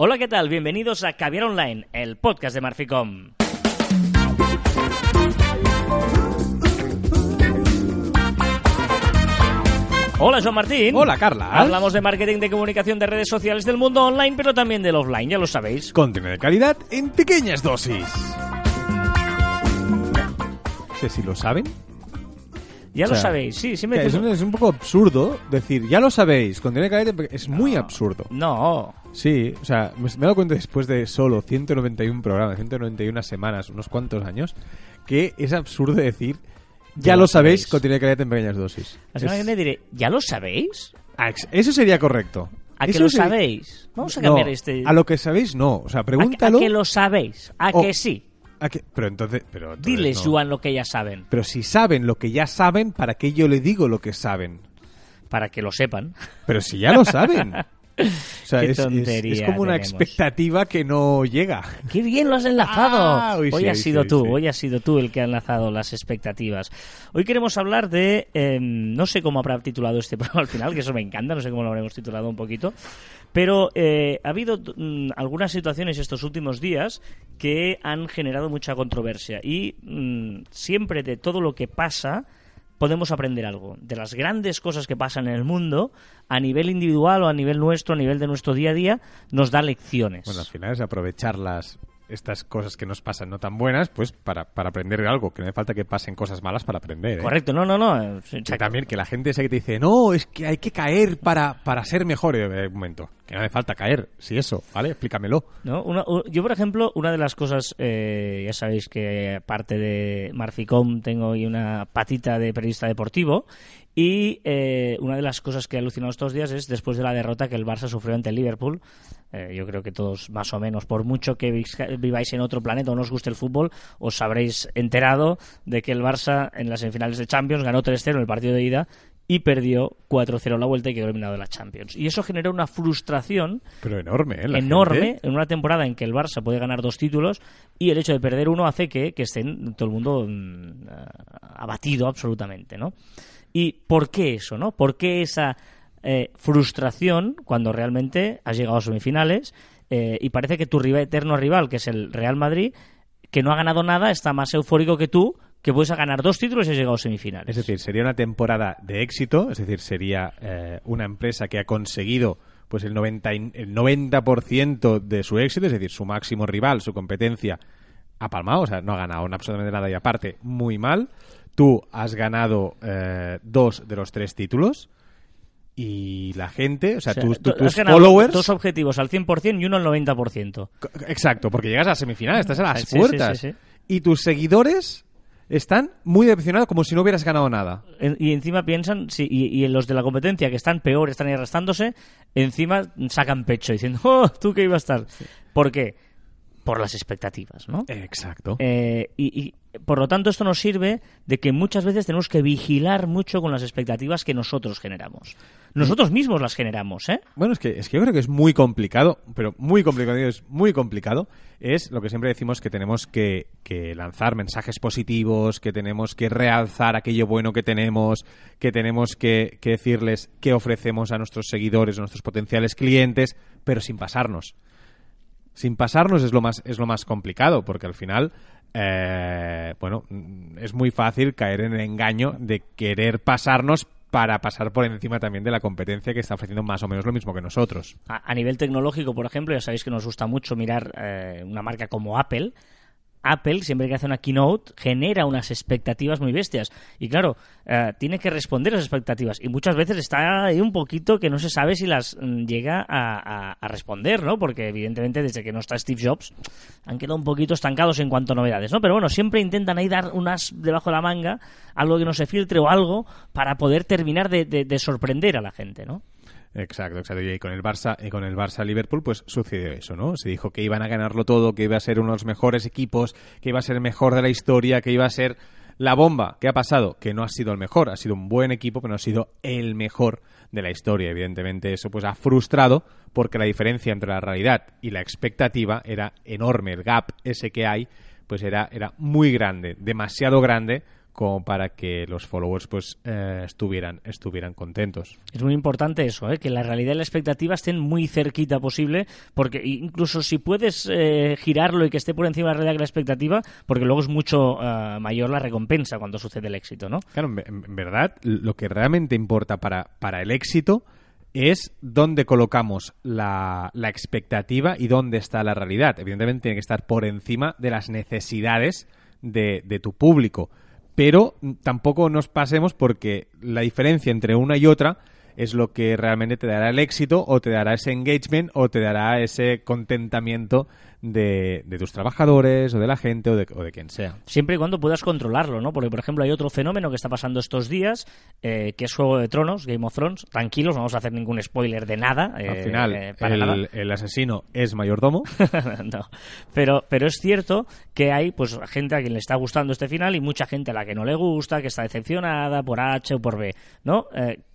Hola, ¿qué tal? Bienvenidos a Caviar Online, el podcast de Marficom. Hola, Joan Martín. Hola, Carla. Hablamos de marketing de comunicación de redes sociales del mundo online, pero también del offline, ya lo sabéis. Contenido de calidad en pequeñas dosis. No sé si lo saben. Ya O lo sabéis, sí, sí me es, un, es un poco absurdo decir, ya lo sabéis, contenido de calidad es muy absurdo. No, Sí, o sea, me he dado cuenta después de solo 191 programas, 191 semanas, unos cuantos años, que es absurdo decir, ya, Ya lo sabéis, de calidad en pequeñas dosis. la semana Es- que viene diré, ¿ya lo sabéis? Ah, Eso sería correcto. ¿A que lo sería- sabéis? Vamos a No, cambiar este... A lo que sabéis, no. O sea, ¿A que- pregúntalo. ¿A que lo sabéis? ¿A O- que sí? a que- Pero entonces. Pero entonces Diles, no. Joan, lo que ya saben, Pero si saben lo que ya saben, ¿para qué yo le digo lo que saben? para que lo sepan. Pero si ya lo saben. O sea, Qué es, es- tontería es como una tenemos. expectativa que no llega. ¡Qué bien lo has enlazado! Ah, hoy hoy sí, has hoy sido sí, tú, sí. hoy has sido tú el que ha enlazado las expectativas. Hoy queremos hablar de, eh, no sé cómo habrá titulado este programa al final, que eso me encanta, no sé cómo lo habremos titulado un poquito, pero eh, ha habido mm, algunas situaciones estos últimos días que han generado mucha controversia y mm, siempre de todo lo que pasa podemos aprender algo. De las grandes cosas que pasan en el mundo, a nivel individual o a nivel nuestro, a nivel de nuestro día a día, nos da lecciones. Bueno, al final es aprovechar las, estas cosas que nos pasan no tan buenas, pues para, para aprender algo. Que no hace falta que pasen cosas malas para aprender. ¿eh? Correcto, no, no, no. eh, Que exacto. también que la gente esa que te dice, no, es que hay que caer para, para ser mejor. Y, eh, un momento, que no hace falta caer. Si eso, ¿vale? Explícamelo. ¿no? Una- yo, por ejemplo, una de las cosas, eh, ya sabéis que aparte de Marficom tengo hoy una patita de periodista deportivo y eh, una de las cosas que he alucinado estos días es después de la derrota que el Barça sufrió ante el Liverpool. eh, yo creo que todos, más o menos, por mucho que viváis en otro planeta o no os guste el fútbol, os habréis enterado de que el Barça en las semifinales de Champions ganó 3-0 en el partido de ida y perdió 4-0 la vuelta y quedó eliminado de la Champions. Y eso generó una frustración Pero enorme, ¿eh? Enorme gente- en una temporada en que el Barça puede ganar dos títulos y el hecho de perder uno hace que, que estén todo el mundo mm, abatido absolutamente, ¿no? ¿Y por qué eso, no? ¿Por qué esa eh, frustración cuando realmente has llegado a semifinales eh, y parece que tu rival, eterno rival, que es el Real Madrid, que no ha ganado nada, está más eufórico que tú, que puedes ganar dos títulos y has llegado a semifinales? Es decir, sería una temporada de éxito, es decir, sería eh, una empresa que ha conseguido pues el 90, y- el 90% de su éxito, es decir, su máximo rival, su competencia, ha palmado, o sea, no ha ganado absolutamente nada y aparte, muy mal. Tú has ganado eh, dos de los tres títulos y la gente, o sea, O sea, tus, tú followers... dos objetivos al 100% y uno al 90%. Co- Exacto, porque llegas a la semifinal, estás a las Sí, puertas. sí, sí. Y tus seguidores están muy decepcionados como si no hubieras ganado nada. En- Y encima piensan, sí, y, y los de la competencia que están peor, están arrastrándose, encima sacan pecho diciendo, oh, tú que iba a estar. ¿Por qué? Por las expectativas, ¿no? Exacto. Eh, y, y, por lo tanto esto nos sirve de que muchas veces tenemos que vigilar mucho con las expectativas que nosotros generamos. Nosotros mismos las generamos, ¿eh? Bueno, es que, es que yo creo que es muy complicado, pero muy complicado, es muy complicado. Es lo que siempre decimos que tenemos que, que lanzar mensajes positivos, que tenemos que realzar aquello bueno que tenemos, que tenemos que, que decirles qué ofrecemos a nuestros seguidores, a nuestros potenciales clientes, pero sin pasarnos. Sin pasarnos es lo más, es lo más complicado, porque al final, eh, bueno, es muy fácil caer en el engaño de querer pasarnos para pasar por encima también de la competencia que está ofreciendo más o menos lo mismo que nosotros. A, a nivel tecnológico, por ejemplo, ya sabéis que nos gusta mucho mirar eh, una marca como Apple. Apple, siempre que hace una keynote, genera unas expectativas muy bestias. Y claro, eh, tiene que responder a esas expectativas. Y muchas veces está ahí un poquito que no se sabe si las mm, llega a, responder, ¿no? Porque evidentemente desde que no está Steve Jobs han quedado un poquito estancados en cuanto a novedades, ¿no? Pero bueno, siempre intentan ahí dar unas debajo de la manga, algo que no se filtre o algo, para poder terminar de- de sorprender a la gente, ¿no? Exacto, exacto. Y con el Barça, y con el Barça Liverpool, pues sucedió eso, ¿no? Se dijo que iban a ganarlo todo, que iba a ser uno de los mejores equipos, que iba a ser el mejor de la historia, que iba a ser la bomba. ¿Qué ha pasado? Que no ha sido el mejor, ha sido un buen equipo, pero no ha sido el mejor de la historia. Evidentemente, eso pues ha frustrado porque la diferencia entre la realidad y la expectativa era enorme. El gap ese que hay, pues era, era muy grande, demasiado grande como para que los followers pues eh, estuvieran estuvieran contentos. Es muy importante eso, ¿eh? que la realidad y la expectativa estén muy cerquita posible, porque incluso si puedes eh, girarlo y que esté por encima de la realidad y la expectativa, porque luego es mucho eh, mayor la recompensa cuando sucede el éxito, ¿no? Claro, en, en verdad, lo que realmente importa para, para el éxito es dónde colocamos la, la, expectativa y dónde está la realidad. Evidentemente tiene que estar por encima de las necesidades de, de tu público. Pero tampoco nos pasemos porque la diferencia entre una y otra es lo que realmente te dará el éxito o te dará ese engagement o te dará ese contentamiento de, de tus trabajadores o de la gente o de, o de, quien sea. Siempre y cuando puedas controlarlo, ¿no? Porque, por ejemplo, hay otro fenómeno que está pasando estos días, eh, que es Juego de Tronos, Game of Thrones. Tranquilos, no vamos a hacer ningún spoiler de nada. Eh, Al final, eh, el, nada. el, asesino es mayordomo. no, pero, pero es cierto que hay pues gente a quien le está gustando este final y mucha gente a la que no le gusta, que está decepcionada por H o por B, ¿no?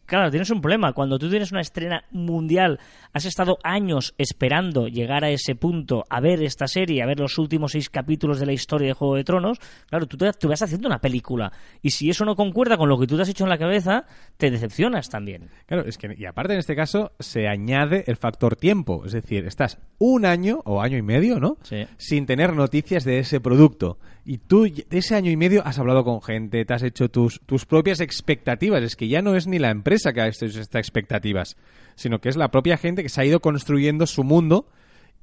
Claro, tienes un problema. Cuando tú tienes una estrena mundial, has estado años esperando llegar a ese punto, a ver esta serie, a ver los últimos seis capítulos de la historia de Juego de Tronos, claro, tú, te, tú vas haciendo una película. Y si eso no concuerda con lo que tú te has hecho en la cabeza, te decepcionas también. Claro, es que, y aparte en este caso, se añade el factor tiempo. Es decir, estás un año o año y medio, ¿no? Sí. Sin tener noticias de ese producto. Y tú, ese año y medio, has hablado con gente, te has hecho tus, tus propias expectativas. Es que ya no es ni la empresa que ha hecho estas expectativas, sino que es la propia gente que se ha ido construyendo su mundo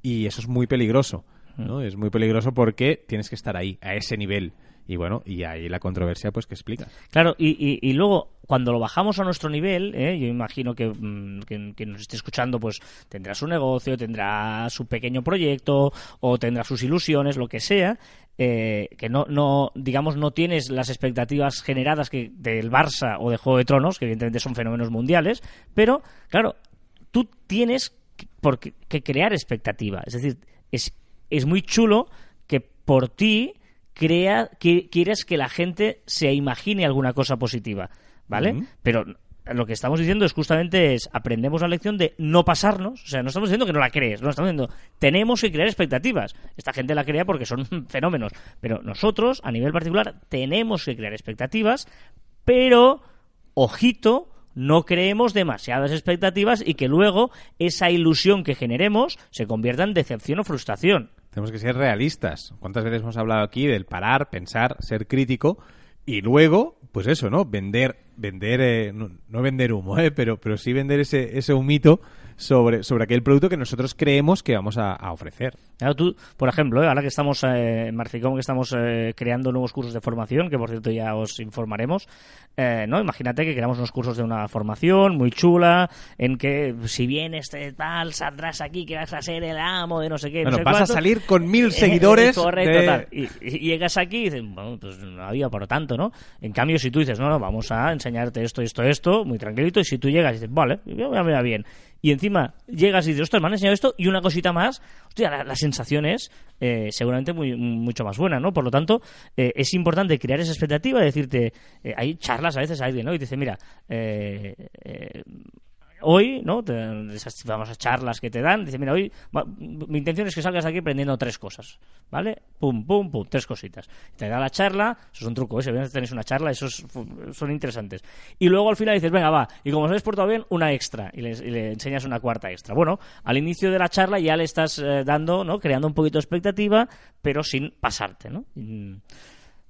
y eso es muy peligroso. ¿no? Es muy peligroso porque tienes que estar ahí, a ese nivel. Y bueno, y ahí la controversia, pues que explica. Claro, y, y, luego, cuando lo bajamos a nuestro nivel, ¿eh? yo imagino que, mmm, que, que, nos esté escuchando, pues tendrá su negocio, tendrá su pequeño proyecto, o tendrá sus ilusiones, lo que sea, eh, que no, no, digamos, no tienes las expectativas generadas que del Barça o de Juego de Tronos, que evidentemente son fenómenos mundiales, pero, claro, tú tienes que, por, que crear expectativa. Es decir, es, es muy chulo que por ti crea, que, quieres que la gente se imagine alguna cosa positiva, ¿vale? Uh -huh. Pero lo que estamos diciendo es justamente es aprendemos la lección de no pasarnos, o sea, no estamos diciendo que no la crees, no estamos diciendo tenemos que crear expectativas. Esta gente la crea porque son fenómenos, pero nosotros a nivel particular tenemos que crear expectativas, pero ojito, no creemos demasiadas expectativas y que luego esa ilusión que generemos se convierta en decepción o frustración. Tenemos que ser realistas. ¿Cuántas veces hemos hablado aquí del parar, pensar, ser crítico y luego, pues eso, ¿no? Vender, vender, eh, no, no, vender humo, ¿eh? pero, pero sí vender ese, ese humito sobre, sobre aquel producto que nosotros creemos que vamos a, a ofrecer. Claro, tú, por ejemplo, ¿eh? ahora que estamos eh, en Marficom, que estamos eh, creando nuevos cursos de formación, que por cierto ya os informaremos, eh, ¿no? Imagínate que creamos unos cursos de una formación muy chula, en que si bien este tal, saldrás aquí que vas a ser el amo de no sé qué. Bueno, no sé vas cuánto. a salir con mil seguidores. correcto, de... tal. Y, y, llegas aquí y dices, bueno, pues no había por tanto, ¿no? En cambio, si tú dices, no, no, vamos a enseñarte esto, esto, esto, muy tranquilito, y si tú llegas y dices, vale, ya me va bien y encima llegas y dices, ostras, me han enseñado esto y una cosita más, hostia, la, la sensación es eh, seguramente muy, mucho más buena, ¿no? Por lo tanto, eh, es importante crear esa expectativa de decirte, eh, hay charlas a veces a alguien, ¿no? Y te dice, mira, eh, hoy, ¿no? Te, esas famosas charlas que te dan, dice, mira, hoy mi intención es que salgas de aquí aprendiendo tres cosas, ¿vale? Pum, pum, pum, tres cositas. Te da la charla, eso es un truco, ¿eh? si tenéis una charla, esos son interesantes. Y luego al final dices, venga, va, y como os habéis portado bien, una extra, y le, y le, enseñas una cuarta extra. Bueno, al inicio de la charla ya le estás eh, dando, ¿no? Creando un poquito de expectativa, pero sin pasarte, ¿no? Y,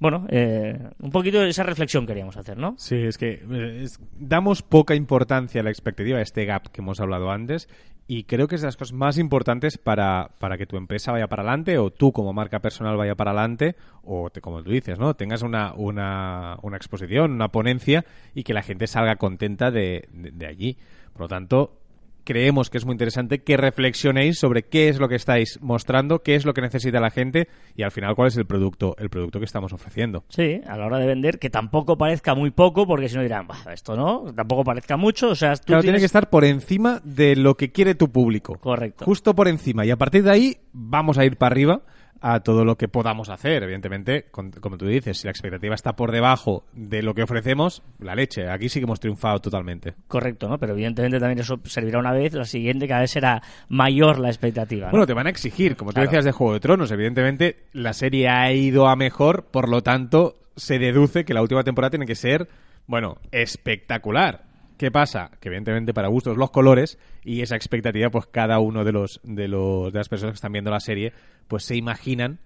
bueno, eh, un poquito esa reflexión queríamos hacer, ¿no? Sí, es que es, damos poca importancia a la expectativa, a este gap que hemos hablado antes, y creo que es de las cosas más importantes para, para que tu empresa vaya para adelante, o tú como marca personal vaya para adelante, o te, como tú dices, ¿no? Tengas una, una, una, exposición, una ponencia, y que la gente salga contenta de, de, de allí. Por lo tanto, creemos que es muy interesante que reflexionéis sobre qué es lo que estáis mostrando, qué es lo que necesita la gente y al final cuál es el producto, el producto que estamos ofreciendo. Sí, a la hora de vender, que tampoco parezca muy poco, porque si no dirán, esto no, tampoco parezca mucho, o sea, tú claro, tienes... tiene que estar por encima de lo que quiere tu público. Correcto. Justo por encima y a partir de ahí vamos a ir para arriba a todo lo que podamos hacer. Evidentemente, con, como tú dices, si la expectativa está por debajo de lo que ofrecemos, la leche. Aquí sí que hemos triunfado totalmente. Correcto, ¿no? Pero evidentemente también eso servirá una vez, la siguiente cada vez será mayor la expectativa. ¿no? Bueno, te van a exigir, como claro. tú decías de Juego de Tronos. Evidentemente, la serie ha ido a mejor, por lo tanto, se deduce que la última temporada tiene que ser, bueno, espectacular. ¿Qué pasa? Que evidentemente para gustos los colores y esa expectativa, pues cada uno de los de los de las personas que están viendo la serie, pues se imaginan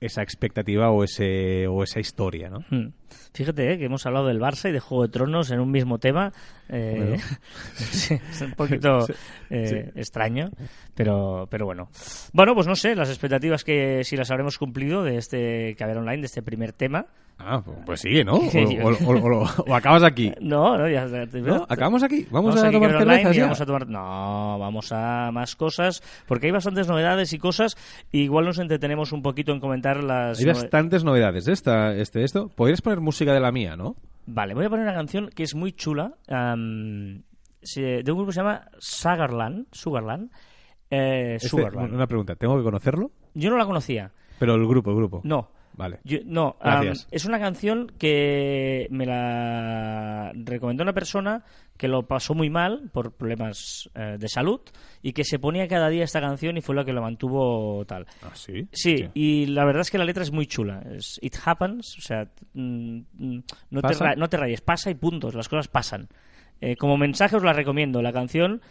esa expectativa o ese o esa historia, ¿no? Hmm. Fíjate eh, que hemos hablado del Barça y de Juego de Tronos en un mismo tema. Eh, Bueno. es un poquito Sí, eh, extraño, pero, pero bueno. Bueno, pues no sé, las expectativas que si las habremos cumplido de este Caber Online, de este primer tema. Ah, pues- pues sigue, ¿no? O, o- o- o- o acabas aquí. No, no, ya. ¿No? Acabamos aquí. Vamos, Vamos a tomar cervezas ya. vamos a tomar... No, vamos a más cosas, porque hay bastantes novedades y cosas. y igual nos entretenemos un poquito en comentar las... Hay bastantes novedades de esta, este, esto. Podrías poner música de la mía, ¿no? Vale, voy a poner una canción que es muy chula, se- de un grupo que se llama Sugarland. Sugarland. Eh, Este, Sugarland. una pregunta, ¿tengo que conocerlo? Yo no la conocía. Pero el grupo, el grupo. No. Vale. Yo- no, es una canción que me la recomendó una persona que lo pasó muy mal por problemas eh, de salud y que se ponía cada día esta canción y fue la que lo mantuvo tal. Ah, sí. Sí, y la verdad es que la letra es muy chula. Es It happens, o sea, mm, mm, no, te no te rayes, pasa y puntos, las cosas pasan. Eh, como mensaje os la recomiendo, la canción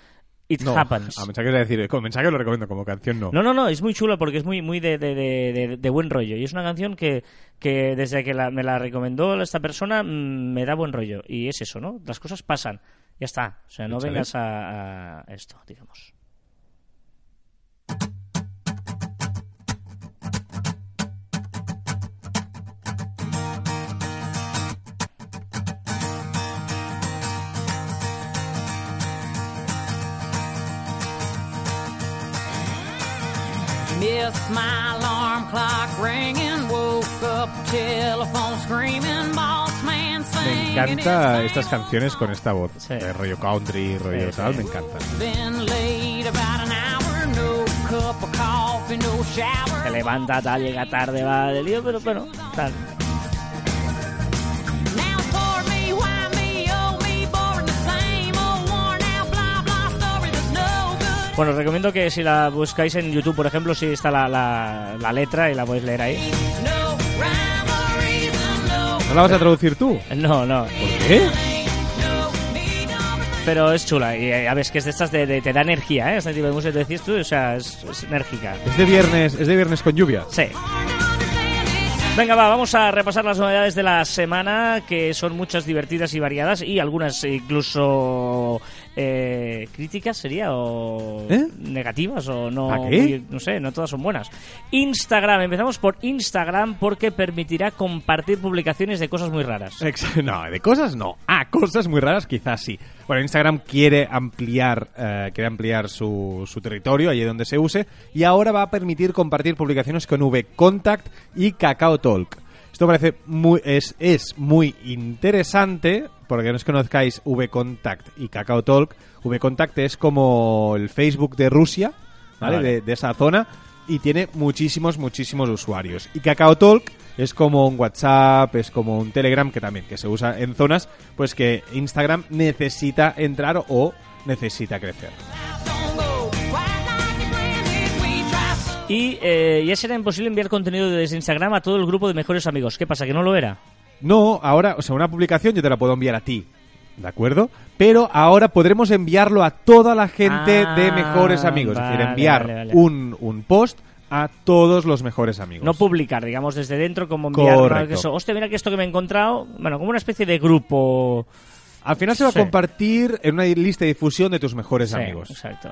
It No, happens. A mensaje es decir, mensaje lo recomiendo, como canción no. No, no, no, es muy chula porque es muy, muy de, de- de- buen rollo. Y es una canción que, que desde que la- me la recomendó esta persona mm, me da buen rollo. Y es eso, ¿no? Las cosas pasan. Ya está. O sea, no Échale. vengas a, a esto, digamos. Missed my alarm clock ringing, woke up, telephone screaming, boss man Me singing. encanta estas canciones con esta voz. Sí. De rollo country, rollo Sí, tal, sí. me encantan. Been late about an hour, no cup of coffee, no shower. Se levanta, tal, llega tarde, va de lío, pero bueno, tal. Bueno, os recomiendo que si la buscáis en YouTube, por ejemplo, si está la, la, la letra y la podéis leer ahí. No rhyme or reason, no ¿No la vas a traducir tú? No, no. ¿Por qué? Pero es chula. Y eh, ya ves que es de estas de, de- te da energía, ¿eh? Este tipo de música que decís tú, o sea, es, es enérgica. Es de viernes, es de viernes con lluvia. Sí. Venga, va, vamos a repasar las novedades de la semana, que son muchas divertidas y variadas, y algunas incluso eh, críticas, ¿sería? O ¿Eh? negativas, o no. ¿A qué? muy- no sé, no todas son buenas. Instagram, empezamos por Instagram porque permitirá compartir publicaciones de cosas muy raras. No, de cosas no. Ah, cosas muy raras quizás sí. Bueno, Instagram quiere ampliar, eh, quiere ampliar su, su territorio, allí donde se use, y ahora va a permitir compartir publicaciones con VContact y Kakao Talk. Esto parece muy, es, es muy interesante, porque no os conozcáis VContact y Kakao Talk. VContact es como el Facebook de Rusia, ¿vale? Vale. De, de esa zona y tiene muchísimos, muchísimos usuarios. Y Kakao Talk es como un WhatsApp, es como un Telegram que también que se usa en zonas pues que Instagram necesita entrar o necesita crecer. Y eh, ya será imposible enviar contenido desde Instagram a todo el grupo de mejores amigos. ¿Qué pasa? ¿Que no lo era? No, ahora, o sea, una publicación yo te la puedo enviar a ti, ¿de acuerdo? Pero ahora podremos enviarlo a toda la gente Ah, de mejores amigos, es decir, enviar vale, vale. Un, un post a todos los mejores amigos. No publicar, digamos, desde dentro, como enviar... Eso, Hostia, mira que esto que me he encontrado... Bueno, como una especie de grupo... Al final se va Sí. a compartir en una lista de difusión de tus mejores Sí, amigos. Exacto.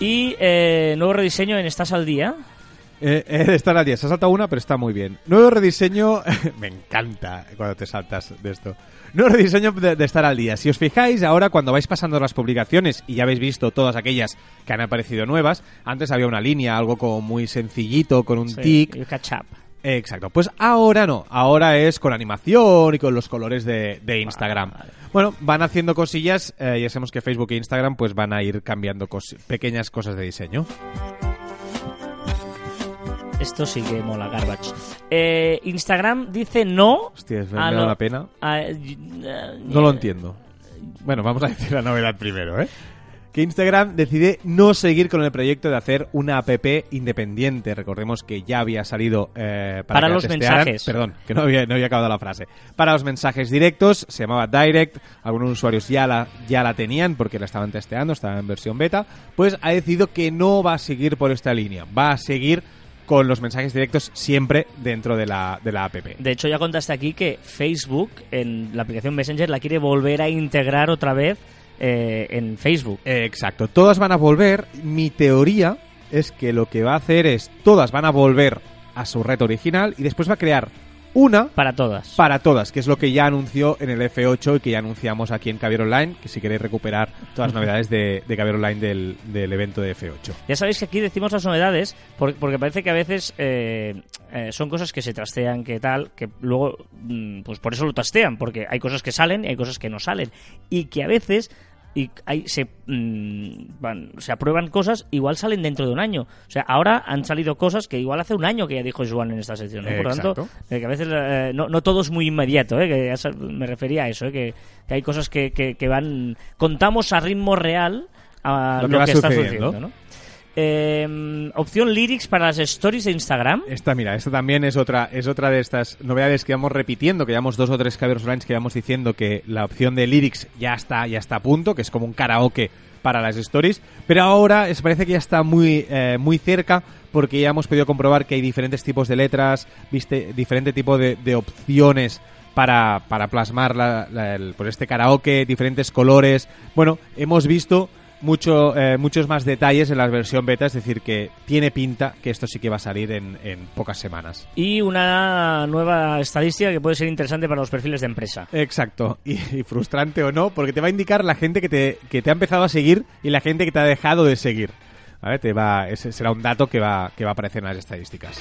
Y eh, nuevo rediseño en Estás al Día. Eh, eh, estar al día. Se ha saltado una, pero está muy bien. Nuevo rediseño. me encanta cuando te saltas de esto. Nuevo rediseño de, de estar al día. Si os fijáis, ahora cuando vais pasando las publicaciones y ya habéis visto todas aquellas que han aparecido nuevas, antes había una línea, algo como muy sencillito, con un Sí, tic. el catch up. Exacto. Pues ahora no. Ahora es con animación y con los colores de, de Instagram. Vale. Bueno, van haciendo cosillas. eh, ya sabemos que Facebook e Instagram pues van a ir cambiando cos- pequeñas cosas de diseño. Esto sí que mola, garbage. Eh, Instagram dice no... Hostia, me a da lo- una pena. a- eh, No lo entiendo. Bueno, vamos a decir la novedad primero, ¿eh? Que Instagram decide no seguir con el proyecto de hacer una app independiente. Recordemos que ya había salido eh, para, los testearan. mensajes. Perdón, que no había, no había acabado la frase. Para los mensajes directos, se llamaba Direct. Algunos usuarios ya la, ya la tenían porque la estaban testeando, estaba en versión beta. Pues ha decidido que no va a seguir por esta línea. Va a seguir con los mensajes directos siempre dentro de la, de la app. De hecho, ya contaste aquí que Facebook, en la aplicación Messenger, la quiere volver a integrar otra vez eh, en Facebook. Exacto, todas van a volver. Mi teoría es que lo que va a hacer es todas van a volver a su red original y después va a crear una Para todas. para todas, que es lo que ya anunció en el F8 y que ya anunciamos aquí en Caviar Online, que si queréis recuperar todas las novedades de, de Caviar Online del, del evento de F8. Ya sabéis que aquí decimos las novedades por- porque parece que a veces eh, eh, son cosas que se trastean, que tal, que luego, mm, pues por eso lo trastean, porque hay cosas que salen y hay cosas que no salen. Y que a veces y hay, se, mm, van- se aprueban cosas, igual salen dentro de un año. O sea, ahora han salido cosas que igual hace un año que ya dijo Joan en esta sección. ¿no? Por lo tanto, eh, que a veces eh, no, no todo es muy inmediato, ¿eh? que ya me refería a eso, ¿eh? que, que hay cosas que, que, que van... Contamos a ritmo real a Lo lo que está sucediendo. sucediendo. ¿no? Eh, opción lyrics para las stories de Instagram. Esta, mira, esta también es otra, es otra de estas novedades que vamos repitiendo, que llevamos dos o tres Caviar Online que vamos diciendo que la opción de lyrics ya está, ya está a punto, que es como un karaoke para las stories, pero ahora es, parece que ya está muy, eh, muy cerca porque ya hemos podido comprobar que hay diferentes tipos de letras, viste, diferente tipo de, de opciones para, para plasmar la, la- el- pues este karaoke, diferentes colores. Bueno, hemos visto mucho, eh, muchos más detalles en la versión beta, es decir, que tiene pinta que esto sí que va a salir en, en pocas semanas. Y una nueva estadística que puede ser interesante para los perfiles de empresa. Exacto, y, y frustrante o no, porque te va a indicar la gente que te, que te ha empezado a seguir y la gente que te ha dejado de seguir. ¿Vale? Te va, ese será un dato que va, que va a aparecer en las estadísticas.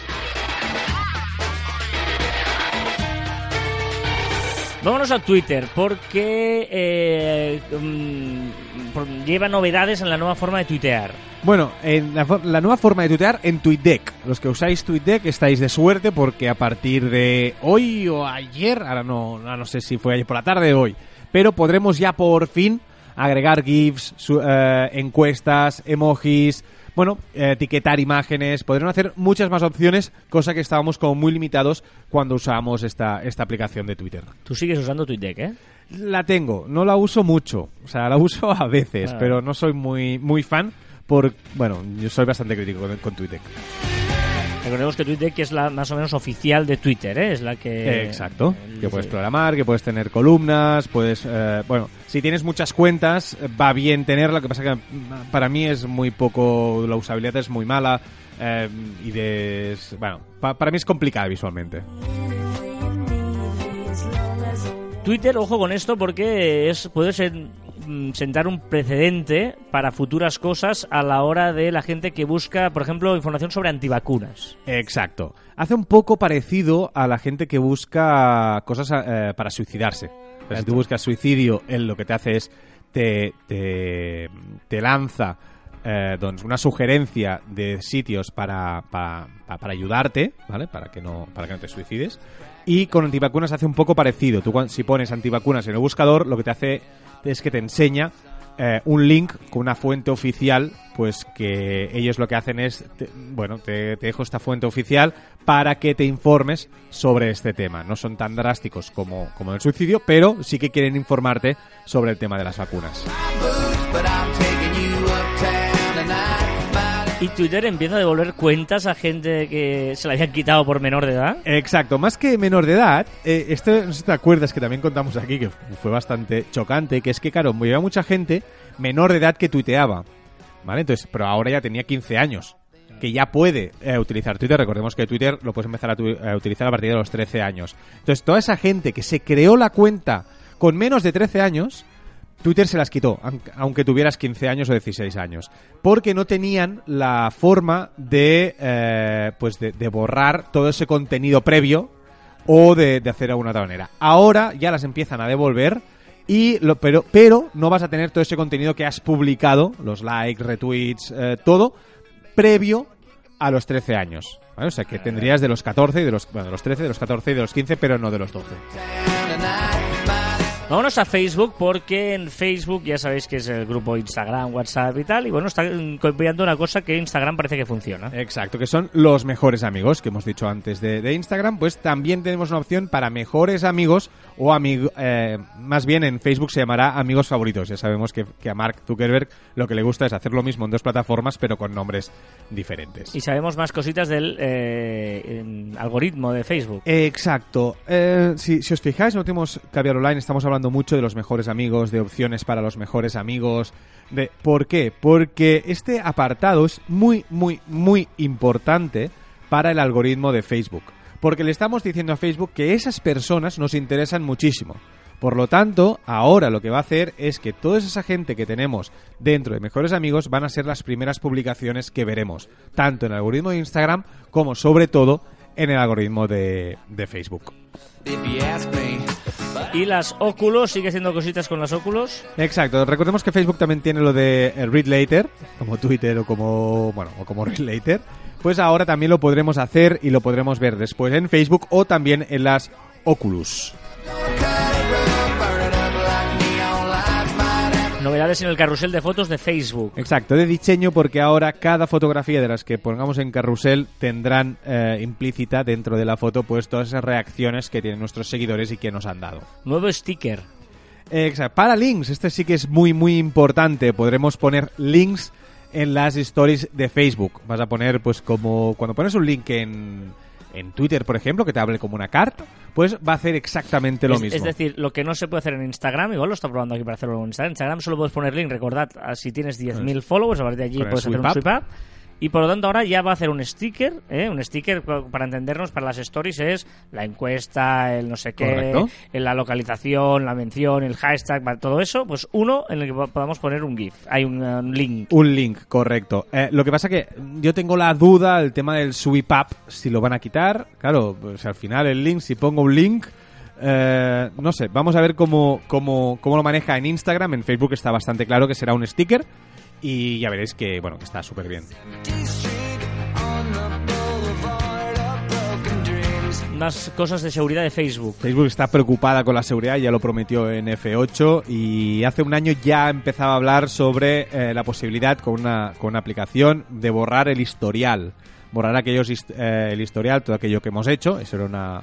Vámonos a Twitter porque eh, mm, lleva novedades en la nueva forma de tuitear. Bueno, en la, nueva forma de tuitear en TweetDeck. Los que usáis TweetDeck estáis de suerte porque a partir de hoy o ayer, ahora no, no sé si fue ayer por la tarde o hoy, pero podremos ya por fin agregar GIFs, su- eh, encuestas, emojis, bueno, eh, etiquetar imágenes, podrán hacer muchas más opciones, cosa que estábamos como muy limitados cuando usábamos esta, esta aplicación de Twitter. Tú sigues usando TweetDeck, ¿eh? La tengo, no la uso mucho, o sea, la uso a veces, Ah. pero no soy muy, muy fan por, bueno, yo soy bastante crítico con, con Twitter. Recordemos que TweetDeck es la más o menos oficial de Twitter, ¿eh? Es la que... Exacto, el- que puedes programar, que puedes tener columnas, puedes, eh, bueno, si tienes muchas cuentas, va bien tenerla, lo que pasa que para mí es muy poco, la usabilidad es muy mala eh, y de, bueno, pa- para mí es complicada visualmente. Twitter, ojo con esto porque es puede ser, sentar un precedente para futuras cosas a la hora de la gente que busca, por ejemplo, información sobre antivacunas. Exacto. Hace un poco parecido a la gente que busca cosas eh, para suicidarse. O sea, si tú buscas suicidio, él lo que te hace es te, te, te lanza eh, doncs, una sugerencia de sitios para, para, pa- para ayudarte, ¿vale? Para que no para que no te suicides. Y con antivacunas hace un poco parecido. Tú si pones antivacunas en el buscador, lo que te hace es que te enseña eh, un link con una fuente oficial, pues que ellos lo que hacen es, bueno, te, te dejo esta fuente oficial para que te informes sobre este tema. No son tan drásticos como, como el suicidio, pero sí que quieren informarte sobre el tema de las vacunas. Y Twitter empieza a devolver cuentas a gente que se la habían quitado por menor de edad. Exacto, más que menor de edad, eh, esto no sé si te acuerdas que también contamos aquí, que fue bastante chocante, que es que, claro, había mucha gente menor de edad que tuiteaba, ¿vale? Entonces, pero ahora ya tenía 15 años, que ya puede eh, utilizar Twitter. Recordemos que Twitter lo puedes empezar a, tu- a utilizar a partir de los 13 años. Entonces, toda esa gente que se creó la cuenta con menos de 13 años, Twitter se las quitó, aun- aunque tuvieras 15 años o 16 años, porque no tenían la forma de, eh, pues de, borrar todo ese contenido previo o de, hacer de alguna otra manera. Ahora ya las empiezan a devolver y lo, pero, pero no vas a tener todo ese contenido que has publicado, los likes, retweets, eh, todo, previo a los 13 años. O sea que tendrías de los 14 y de los, bueno, de los 13, de los 14 y de los 15, pero no de los 12. Vámonos a Facebook porque en Facebook ya sabéis que es el grupo Instagram, WhatsApp y tal. Y bueno, está copiando una cosa que Instagram parece que funciona. Exacto, que son los mejores amigos que hemos dicho antes de, de Instagram. Pues también tenemos una opción para mejores amigos o amigos, más bien en Facebook se llamará amigos favoritos. Ya sabemos que, que a Mark Zuckerberg lo que le gusta es hacer lo mismo en dos plataformas, pero con nombres diferentes. Y sabemos más cositas del eh, algoritmo de Facebook. Exacto. Eh, si, si os fijáis, en últimos Caviar Online estamos hablando mucho de los mejores amigos, de opciones para los mejores amigos. De, ¿Por qué? Porque este apartado es muy, muy, muy importante para el algoritmo de Facebook. Porque le estamos diciendo a Facebook que esas personas nos interesan muchísimo. Por lo tanto, ahora lo que va a hacer es que toda esa gente que tenemos dentro de Mejores Amigos van a ser las primeras publicaciones que veremos, tanto en el algoritmo de Instagram como sobre todo en el algoritmo de, de Facebook. Y las óculos, sigue haciendo cositas con las óculos. Exacto, recordemos que Facebook también tiene lo de eh, Read Later, como Twitter o como, bueno, o como Read Later. Pues ahora también lo podremos hacer y lo podremos ver después en Facebook o también en las Oculus. Novedades en el carrusel de fotos de Facebook. Exacto, de diseño porque ahora cada fotografía de las que pongamos en carrusel tendrán eh, implícita dentro de la foto pues todas esas reacciones que tienen nuestros seguidores y que nos han dado. Nuevo sticker. Exacto. Para links, este sí que es muy muy importante. Podremos poner links en las stories de Facebook. Vas a poner pues como cuando pones un link en, en Twitter, por ejemplo, que te hable como una carta, pues va a hacer exactamente lo es, mismo. es decir, lo que no se puede hacer en Instagram, igual lo está probando aquí para hacerlo en Instagram. En Instagram solo puedes poner link, recordad, si tienes 10.000 followers, a partir de allí puedes hacer un swipe up. swipe up. Y por lo tanto ahora ya va a hacer un sticker, ¿eh? un sticker pa- para entendernos para las stories es la encuesta, el no sé qué, en la localización, la mención, el hashtag, todo eso, pues uno en el que po- podamos poner un GIF. Hay un, un link. Un link, correcto. Eh, lo que pasa que yo tengo la duda, el tema del sweep up, si lo van a quitar. Claro, pues al final el link, si pongo un link, eh, no sé, vamos a ver cómo, cómo, cómo lo maneja en Instagram. En Facebook está bastante claro que será un sticker y ya veréis que, bueno, que está súper bien. Más cosas de seguridad de Facebook. Facebook está preocupada con la seguridad, ya lo prometió en F8 y hace un año ya empezaba a hablar sobre eh, la posibilidad con una, con una aplicación de borrar el historial. Borrar aquellos hist- eh, el historial, todo aquello que hemos hecho. Eso era una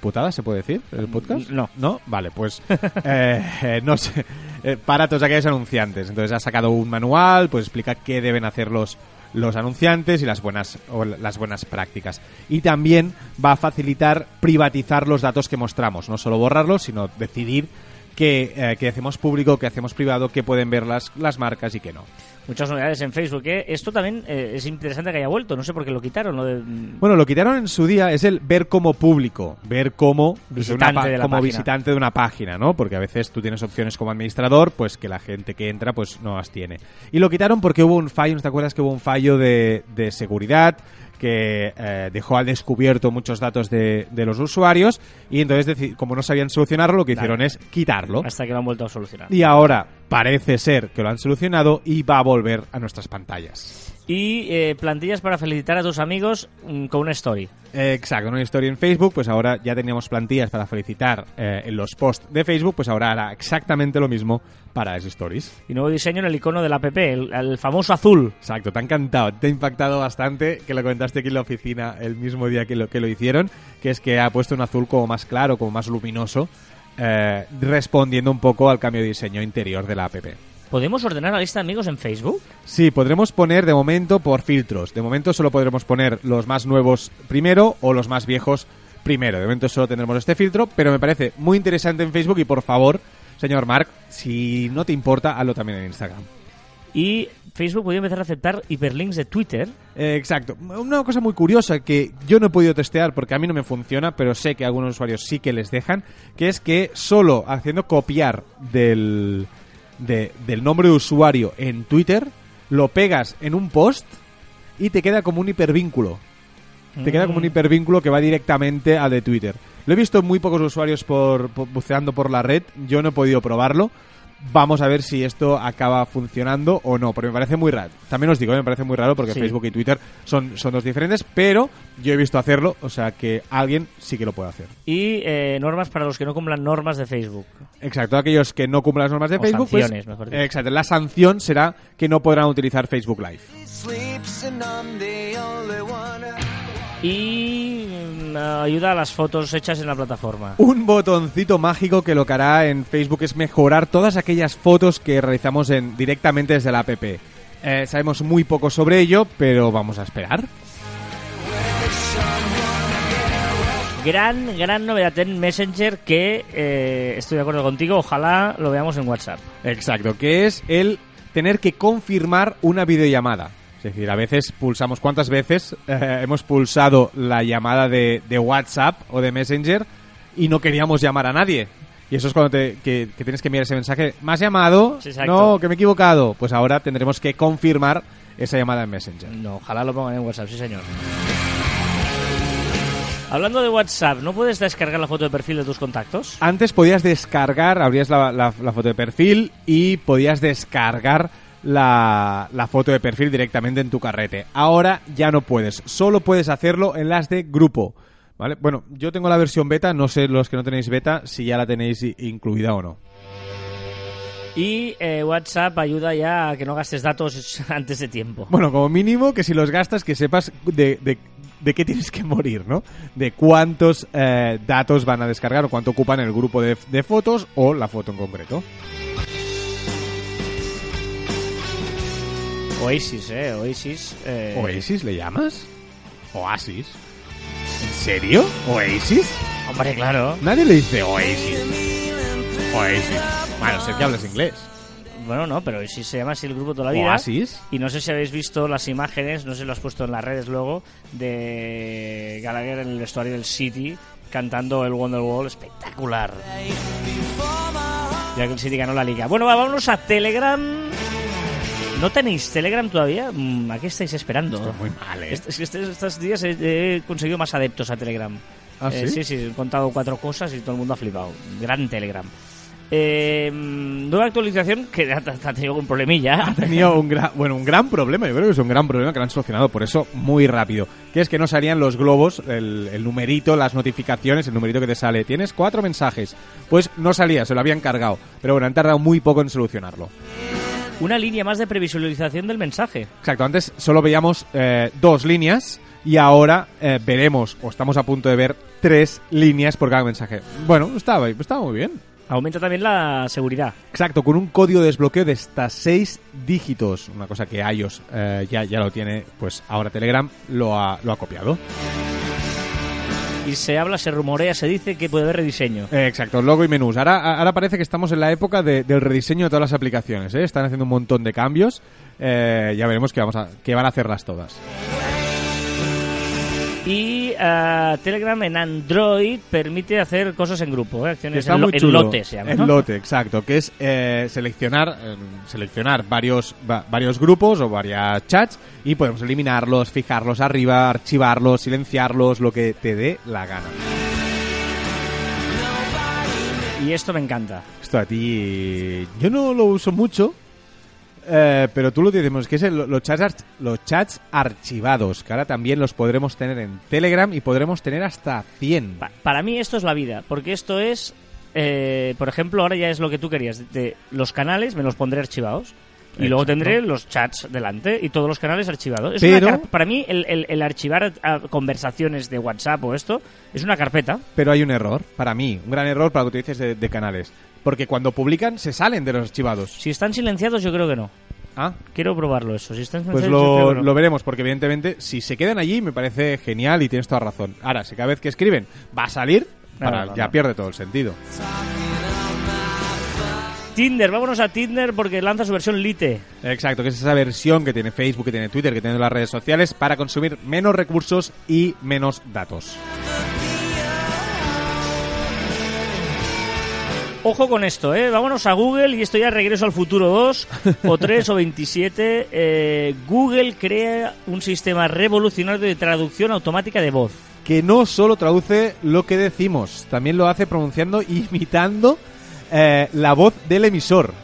putada, ¿se puede decir? ¿El podcast? No. ¿No? Vale, pues eh, eh, no sé. Eh, para todos aquellos anunciantes. Entonces ha sacado un manual, pues explica qué deben hacer los, los anunciantes y las buenas, o las buenas prácticas. Y también va a facilitar privatizar los datos que mostramos. No solo borrarlos, sino decidir qué, eh, hacemos público, qué hacemos privado, qué pueden ver las, las marcas y qué no. Muchas novedades en Facebook. ¿eh? Esto también eh, es interesante que haya vuelto. No sé por qué lo quitaron. Lo de, Bueno, lo quitaron en su día, es el ver como público, ver como Visitante de la como página. visitante de una página, ¿no? Porque a veces tú tienes opciones como administrador, pues que la gente que entra pues no las tiene. Y lo quitaron porque hubo un fallo, ¿no te acuerdas que hubo un fallo de, de seguridad? Que eh, dejó al descubierto muchos datos de, de los usuarios y entonces como no sabían solucionarlo lo que hicieron es quitarlo. Hasta que lo han vuelto a solucionar. y ahora parece ser que lo han solucionado y va a volver a nuestras pantallas Y eh, plantillas para felicitar a tus amigos mm, con una story. Exacto, una historia en Facebook, pues ahora ya teníamos plantillas para felicitar eh, en los posts de Facebook, pues ahora hará exactamente lo mismo para las stories. Y nuevo diseño en el icono del app, el, el famoso azul. Exacto, te ha encantado, te ha impactado bastante que lo comentaste aquí en la oficina el mismo día que lo, que lo hicieron, que es que ha puesto un azul como más claro, como más luminoso, eh, respondiendo un poco al cambio de diseño interior de la app. ¿Podemos ordenar la lista de amigos en Facebook? Sí, podremos poner de momento por filtros. De momento solo podremos poner los más nuevos primero o los más viejos primero. De momento solo tendremos este filtro, pero me parece muy interesante en Facebook y por favor, señor Mark, si no te importa, hazlo también en Instagram. Y Facebook podría empezar a aceptar hiperlinks de Twitter. Eh, exacto. Una cosa muy curiosa que yo no he podido testear porque a mí no me funciona, pero sé que algunos usuarios sí que les dejan, que es que solo haciendo copiar del, de- del nombre de usuario en Twitter, lo pegas en un post y te queda como un hipervínculo. Te queda como un hipervínculo que va directamente al de Twitter. Lo he visto en muy pocos usuarios por, por- buceando por la red, yo no he podido probarlo, Vamos a ver si esto acaba funcionando o no, porque me parece muy raro. También os digo, ¿eh? me parece muy raro porque Sí. Facebook y Twitter son, son dos diferentes, pero yo he visto hacerlo, o sea que alguien sí que lo puede hacer. Y eh, normas para los que no cumplan normas de Facebook. Exacto, aquellos que no cumplan las normas de O Facebook, pues, sanciones, mejor dicho. exacto, la sanción será que no podrán utilizar Facebook Live. Y ayuda a las fotos hechas en la plataforma. Un botoncito mágico que lo que hará en Facebook es mejorar todas aquellas fotos que realizamos en, directamente desde la app. Eh, sabemos muy poco sobre ello, pero vamos a esperar. Gran, gran novedad en Messenger que eh, estoy de acuerdo contigo. Ojalá lo veamos en WhatsApp. Exacto, que es el tener que confirmar una videollamada. Es decir, a veces pulsamos, ¿cuántas veces eh, hemos pulsado la llamada de, de WhatsApp o de Messenger y no queríamos llamar a nadie? Y eso es cuando te, que, que tienes que enviar ese mensaje, ¿me has llamado? Sí, no, que me he equivocado. Pues ahora tendremos que confirmar esa llamada en Messenger. No, ojalá lo pongan en WhatsApp, sí señor. Hablando de WhatsApp, ¿no puedes descargar la foto de perfil de tus contactos? Antes podías descargar, abrías la, la- la foto de perfil y podías descargar la, la foto de perfil directamente en tu carrete. Ahora ya no puedes, solo puedes hacerlo en las de grupo. ¿Vale? Bueno, yo tengo la versión beta, no sé los que no tenéis beta si ya la tenéis incluida o no. Y eh, WhatsApp ayuda ya a que no gastes datos antes de tiempo. Bueno, como mínimo que si los gastas que sepas de, de- de qué tienes que morir, ¿no? De cuántos eh, datos van a descargar o cuánto ocupan el grupo de, de fotos o la foto en concreto. Oasis, eh, Oasis. eh, ¿Oasis le llamas? ¿Oasis? ¿En serio? ¿Oasis? Hombre, claro. Nadie le dice Oasis. Oasis. Bueno, sé que hablas inglés. Bueno, no, pero Oasis se llama así el grupo toda la vida. ¿Oasis? Y no sé si habéis visto las imágenes, no sé si lo has puesto en las redes luego, de Gallagher en el vestuario del City cantando el Wonderwall espectacular. Ya que el City ganó la liga. Bueno, va, vámonos a Telegram. ¿No tenéis Telegram todavía? Mm, ¿A qué estáis esperando? Muy mal, ¿eh? Est- es este- estos días he, he conseguido más adeptos a Telegram. ¿Ah, Eh, sí? sí, he contado cuatro cosas y todo el mundo ha flipado. Gran Telegram. Eh, nueva actualización que ha, ha tenido un problemilla. Ha tenido un gran, bueno, un gran problema, yo creo que es un gran problema que lo han solucionado por eso muy rápido. Que es que no salían los globos, el, el numerito, las notificaciones, el numerito que te sale. Tienes cuatro mensajes. Pues no salía, se lo habían cargado. Pero bueno, han tardado muy poco en solucionarlo. Una línea más de previsualización del mensaje. Exacto, antes solo veíamos eh, dos líneas y ahora eh, veremos, o estamos a punto de ver, tres líneas por cada mensaje. Bueno, estaba, estaba muy bien. Aumenta también la seguridad. Exacto, con un código de desbloqueo de hasta seis dígitos. Una cosa que iOS eh, ya, ya lo tiene, pues ahora Telegram lo ha, lo ha copiado. Y se habla, se rumorea, se dice que puede haber rediseño. Eh, exacto, logo y menús. Ahora, ahora parece que estamos en la época de- del rediseño de todas las aplicaciones. ¿eh? Están haciendo un montón de cambios. Eh, ya veremos que, vamos a, que van a hacerlas todas. Y ah, Telegram en Android permite hacer cosas en grupo, ¿eh? Acciones está en, lote, se llama. En lote, exacto. Que es eh, seleccionar, eh, seleccionar varios, va- varios grupos o varias chats y podemos eliminarlos, fijarlos arriba, archivarlos, silenciarlos, lo que te dé la gana. Y esto me encanta. Esto a ti. Yo no lo uso mucho. Eh, pero tú lo decimos, que es el- los, chats, los chats archivados, que ahora también los podremos tener en Telegram y podremos tener hasta 100. Pa- para mí esto es la vida, porque esto es, eh, por ejemplo, ahora ya es lo que tú querías. De los canales me los pondré archivados. Y luego tendré los chats delante y todos los canales archivados. Es Pero- una car- para mí, el, el- el archivar conversaciones de WhatsApp o esto es una carpeta. Pero hay un error, para mí, un gran error para lo que tú dices de, de canales. Porque cuando publican se salen de los archivados. Si están silenciados, yo creo que no. Ah, Quiero probarlo eso. Si están Pues lo, lo veremos, porque evidentemente si se quedan allí me parece genial y tienes toda razón. Ahora, si cada vez que escriben va a salir, No, para- no, ya pierde todo el sentido. Tinder, vámonos a Tinder porque lanza su versión Lite. Exacto, que es esa versión que tiene Facebook, que tiene Twitter, que tiene las redes sociales para consumir menos recursos y menos datos. Ojo con esto, ¿eh? Vámonos a Google y esto ya regreso al futuro 2 o 3 o 27. Eh, Google crea un sistema revolucionario de traducción automática de voz. Que no solo traduce lo que decimos, también lo hace pronunciando e imitando eh, la voz del emisor.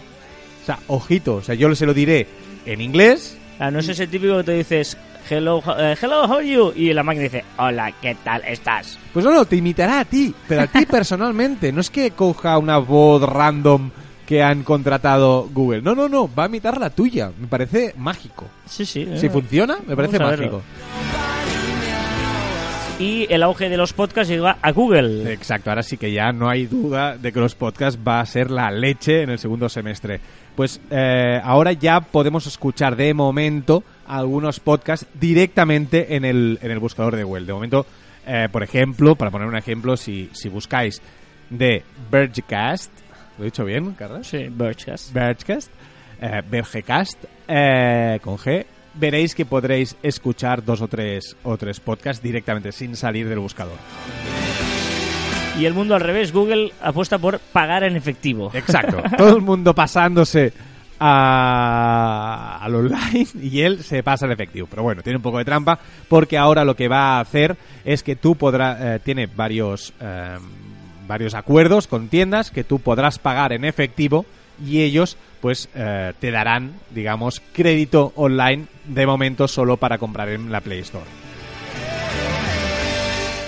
O sea, ojito, o sea, yo se lo diré en inglés. Ah, no es ese típico que te dices hello, eh, hello, how are you? Y la máquina dice hola, ¿qué tal estás? Pues no, no, te imitará a ti, pero a ti personalmente. No es que coja una voz random que han contratado Google. No, no, no, va a imitar la tuya. Me parece mágico. Sí, sí. Si eh. funciona, me parece mágico. Y el auge de los podcasts llega a Google. Exacto, ahora sí que ya no hay duda de que los podcasts va a ser la leche en el segundo semestre. Pues eh, ahora ya podemos escuchar de momento algunos podcasts directamente en el, en el buscador de Google. De momento, eh, por ejemplo, para poner un ejemplo, si, si buscáis de Vergecast, ¿lo he dicho bien, Carlos? Sí, Birchcast. Vergecast, eh, Vergecast, eh, con G, veréis que podréis escuchar dos o tres, o tres podcasts directamente sin salir del buscador. Y el mundo al revés, Google apuesta por pagar en efectivo. Exacto. Todo el mundo pasándose a- al online y él se pasa al efectivo. Pero bueno, tiene un poco de trampa porque ahora lo que va a hacer es que tú podrás, eh, tiene varios, eh, varios acuerdos con tiendas que tú podrás pagar en efectivo y ellos pues eh, te darán, digamos, crédito online de momento solo para comprar en la Play Store.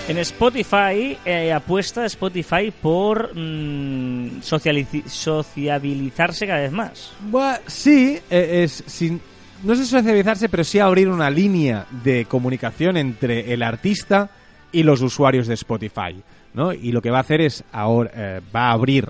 En Spotify eh, apuesta Spotify por mm, socialici- sociabilizarse cada vez más. Buah, sí, eh, es sin, no sé socializarse, pero sí abrir una línea de comunicación entre el artista y los usuarios de Spotify, ¿no? Y lo que va a hacer es ahora eh, va a abrir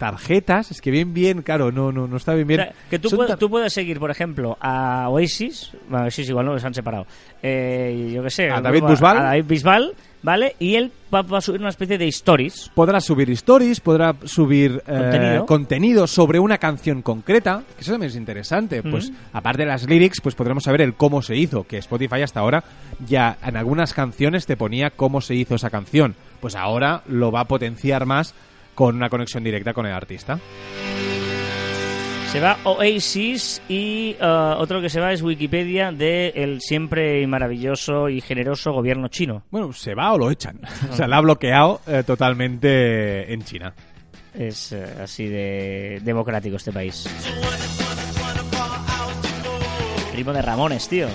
tarjetas, es que bien bien, claro, no no no está bien bien. O sea, que tú, puedes, tú puedes seguir, por ejemplo, a Oasis, bueno, Oasis igual no, se han separado, eh, yo qué sé, A David Bisbal. a David Bisbal, ¿vale? Y él va, va a subir una especie de stories. podrá subir stories, podrá subir eh, Contenido. contenido sobre una canción concreta, que eso también es interesante. Pues aparte de las lyrics, pues podremos saber el cómo se hizo, que Spotify hasta ahora ya en algunas canciones te ponía cómo se hizo esa canción. Pues ahora lo va a potenciar más con una conexión directa con el artista. Se va Oasis y eh, otro que se va es Wikipedia del siempre maravilloso y generoso gobierno chino. Bueno, ¿se va o lo echan? o sea, la ha bloqueado eh, totalmente en China. Es eh, así de democrático este país. Primo de Ramones, tío.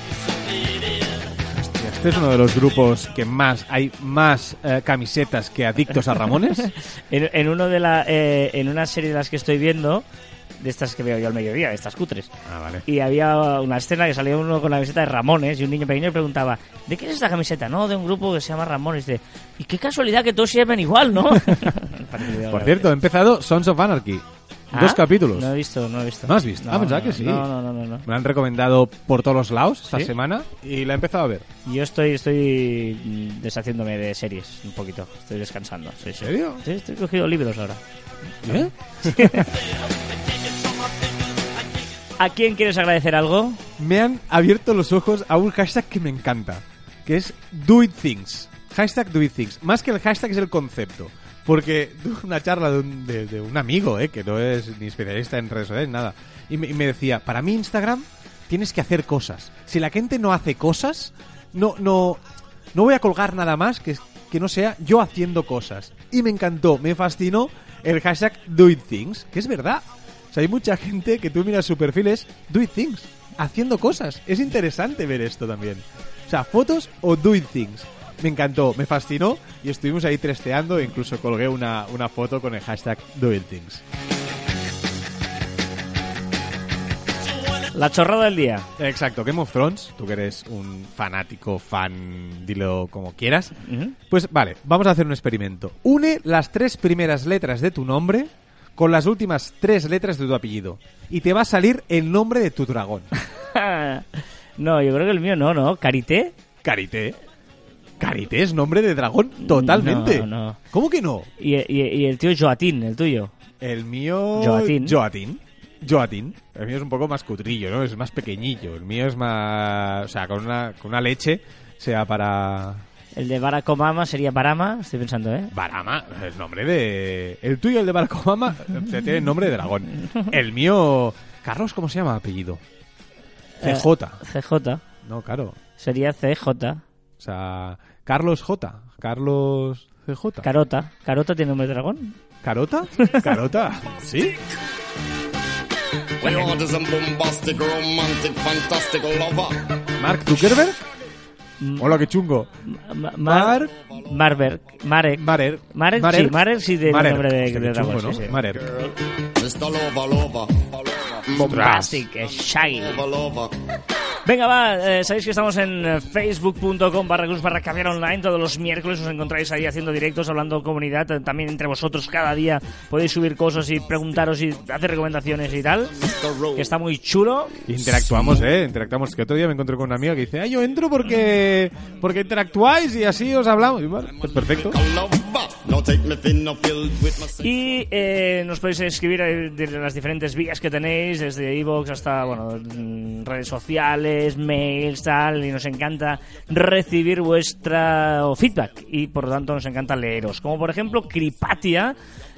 Este es uno de los grupos que más hay más eh, camisetas que adictos a Ramones. En, en uno de la, eh, en una serie de las que estoy viendo, de estas que veo yo al mediodía, de estas cutres, Ah, vale. y había una escena que salía uno con la camiseta de Ramones y un niño pequeño le preguntaba, ¿de qué es esta camiseta? No, de un grupo que se llama Ramones. De, y qué casualidad que todos se llaman igual, ¿no? Por cierto, he empezado Sons of Anarchy. ¿Ah? Dos capítulos. No he visto, no he visto. ¿No has visto? Ah, pensaba que sí. No, no, no, no, no. Me la han recomendado por todos los lados esta ¿Sí? semana y la he empezado a ver. Yo estoy, estoy mm, deshaciéndome de series un poquito. Estoy descansando. Sí, sí. ¿En serio? Sí, estoy cogiendo libros ahora. ¿Eh? ¿A quién quieres agradecer algo? Me han abierto los ojos a un hashtag que me encanta, que es Do It Things. Hashtag Do It Things. Más que el hashtag es el concepto. Porque una charla de un, de, un amigo, eh, que no es ni especialista en redes sociales, nada. Y me, decía, para mí Instagram tienes que hacer cosas. Si la gente no hace cosas, no, no, no voy a colgar nada más que, que no sea yo haciendo cosas. Y me encantó, me fascinó el hashtag Do It Things, que es verdad. O sea, hay mucha gente que tú miras su perfil es Do It Things, haciendo cosas. Es interesante ver esto también. O sea, fotos o Do It Things. Me encantó, me fascinó y estuvimos ahí tresteando e incluso colgué una, una foto con el hashtag Do It Things. La chorrada del día. Exacto, Game of Thrones, tú que eres un fanático, fan, dilo como quieras. Pues vale, vamos a hacer un experimento. Une las tres primeras letras de tu nombre con las últimas tres letras de tu apellido. Y te va a salir el nombre de tu dragón. no, yo creo que el mío no, ¿no? ¿Carité? Carité. Carité es nombre de dragón totalmente. No, no. ¿Cómo que no? Y, y- y el tío Joatín, el tuyo. El mío... Joatín. Joatín. Joatín. El mío es un poco más cutrillo, ¿no? Es más pequeñillo. El mío es más... O sea, con una, con una leche sea para... El de Barack Obama sería Barama, estoy pensando, ¿eh? Barama, el nombre de... El tuyo, el de Barack Obama, tiene nombre de dragón. El mío... Carlos, ¿cómo se llama apellido? CJ. Eh, CJ. No, claro. Sería CJ. Sea, Carlos J. Carlos CJ. Carota. ¿Carota tiene nombre de dragón? ¿Carota? ¿Carota? ¿Sí? Mark Zuckerberg. Hola, qué chungo. Ma- Mar- Marberg, Marek. Marer. Marek, Marer. sí, Marek sí del Marer. nombre de, de qué Dragon, chungo, sí, ¿no? sí. Marer. Lover, lover. Bombastic, Shaggy. Venga, va, eh, sabéis que estamos en eh, facebook.com barra cruz barra caviar online todos los miércoles, os encontráis ahí haciendo directos, hablando comunidad, eh, también entre vosotros cada día podéis subir cosas y preguntaros y hacer recomendaciones y tal, está muy chulo. Interactuamos, ¿eh? Interactuamos. Que otro día me encontré con una amiga que dice, ah, yo entro porque porque interactuáis y así os hablamos. Y vale, pues perfecto. Y eh, nos podéis escribir eh, de las diferentes vías que tenéis, desde iVoox hasta bueno, mm, redes sociales, mails, tal, y nos encanta recibir vuestra feedback y por lo tanto nos encanta leeros. Como por ejemplo Cripatia,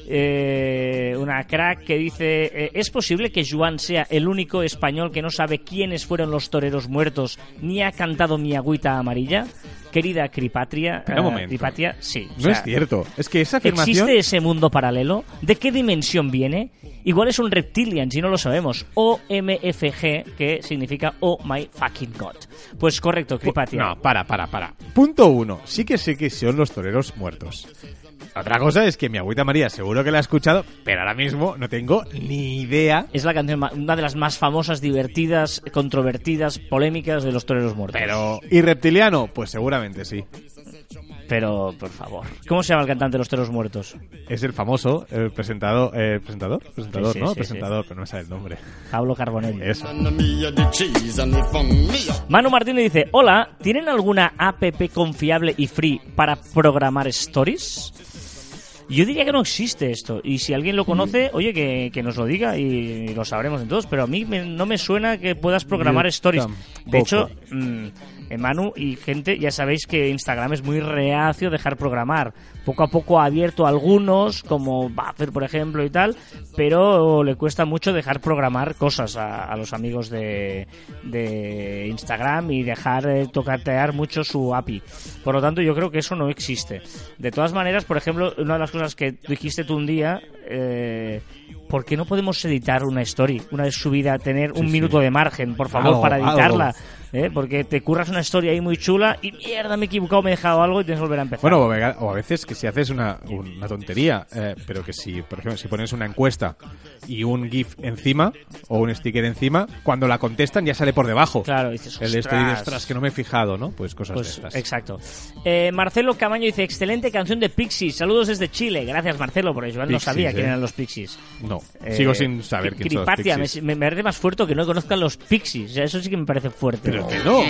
eh, una crack que dice, eh, ¿es posible que Joan sea el único español que no sabe quiénes fueron los toreros muertos ni ha cantado mi agüita amarilla? Querida Cripatria, eh. Cripatia, sí. No es cierto. Es que esa afirmación... ¿Existe ese mundo paralelo? ¿De qué dimensión viene? Igual es un reptilian, si no lo sabemos. OMFG, que significa Oh My Fucking God. Pues correcto, Cripatia. No, para, para, para. Punto uno. Sí que sé que son los toreros muertos. Otra cosa es que mi agüita María seguro que la ha escuchado, pero ahora mismo no tengo ni idea. Es la canción, una de las más famosas, divertidas, controvertidas, polémicas de los toreros muertos. Pero... ¿Y reptiliano? Pues seguramente sí. Pero, por favor. ¿Cómo se llama el cantante de los toreros muertos? Es el famoso, el presentador, eh, presentador, presentador, Sí, sí, ¿no? sí, presentador, pero no me sale el nombre. Pablo Carbonell. Eso. Manu Martínez dice, hola, ¿tienen alguna app confiable y free para programar stories? Yo diría que no existe esto. Y si alguien lo conoce, oye, que, que nos lo diga y lo sabremos entonces. Pero a mí me- no me suena que puedas programar Yo stories. De hecho, mm, eh, Manu y gente, ya sabéis que Instagram es muy reacio a dejar programar. Poco a poco ha abierto algunos, como Buffer, por ejemplo, y tal, pero le cuesta mucho dejar programar cosas a, a los amigos de, de Instagram y dejar eh, tocatear mucho su API. Por lo tanto, yo creo que eso no existe. De todas maneras, por ejemplo, una de las cosas que dijiste tú un día, eh, ¿por qué no podemos editar una story una vez subida, tener un sí. minuto de margen, por favor, Algo, para editarla? algo. ¿Eh? Porque te curras una historia ahí muy chula y mierda, me he equivocado, me he dejado algo y tienes que volver a empezar. Bueno, o a veces que si haces una, una tontería, eh, pero que si, por ejemplo, si pones una encuesta y un GIF encima o un sticker encima, cuando la contestan ya sale por debajo. claro, dices, El "Ostras". que no me he fijado, ¿no? Pues cosas Pues, de estas. exacto. Eh, Marcelo Camaño dice, excelente canción de Pixies. Saludos desde Chile. Gracias, Marcelo, porque yo no sabía quién eh. eran los Pixies. No, Eh, sigo sin saber quién son los Pixies. me, me parece más fuerte que no conozcan los Pixies. O sea, eso sí que me parece fuerte. Pero que no.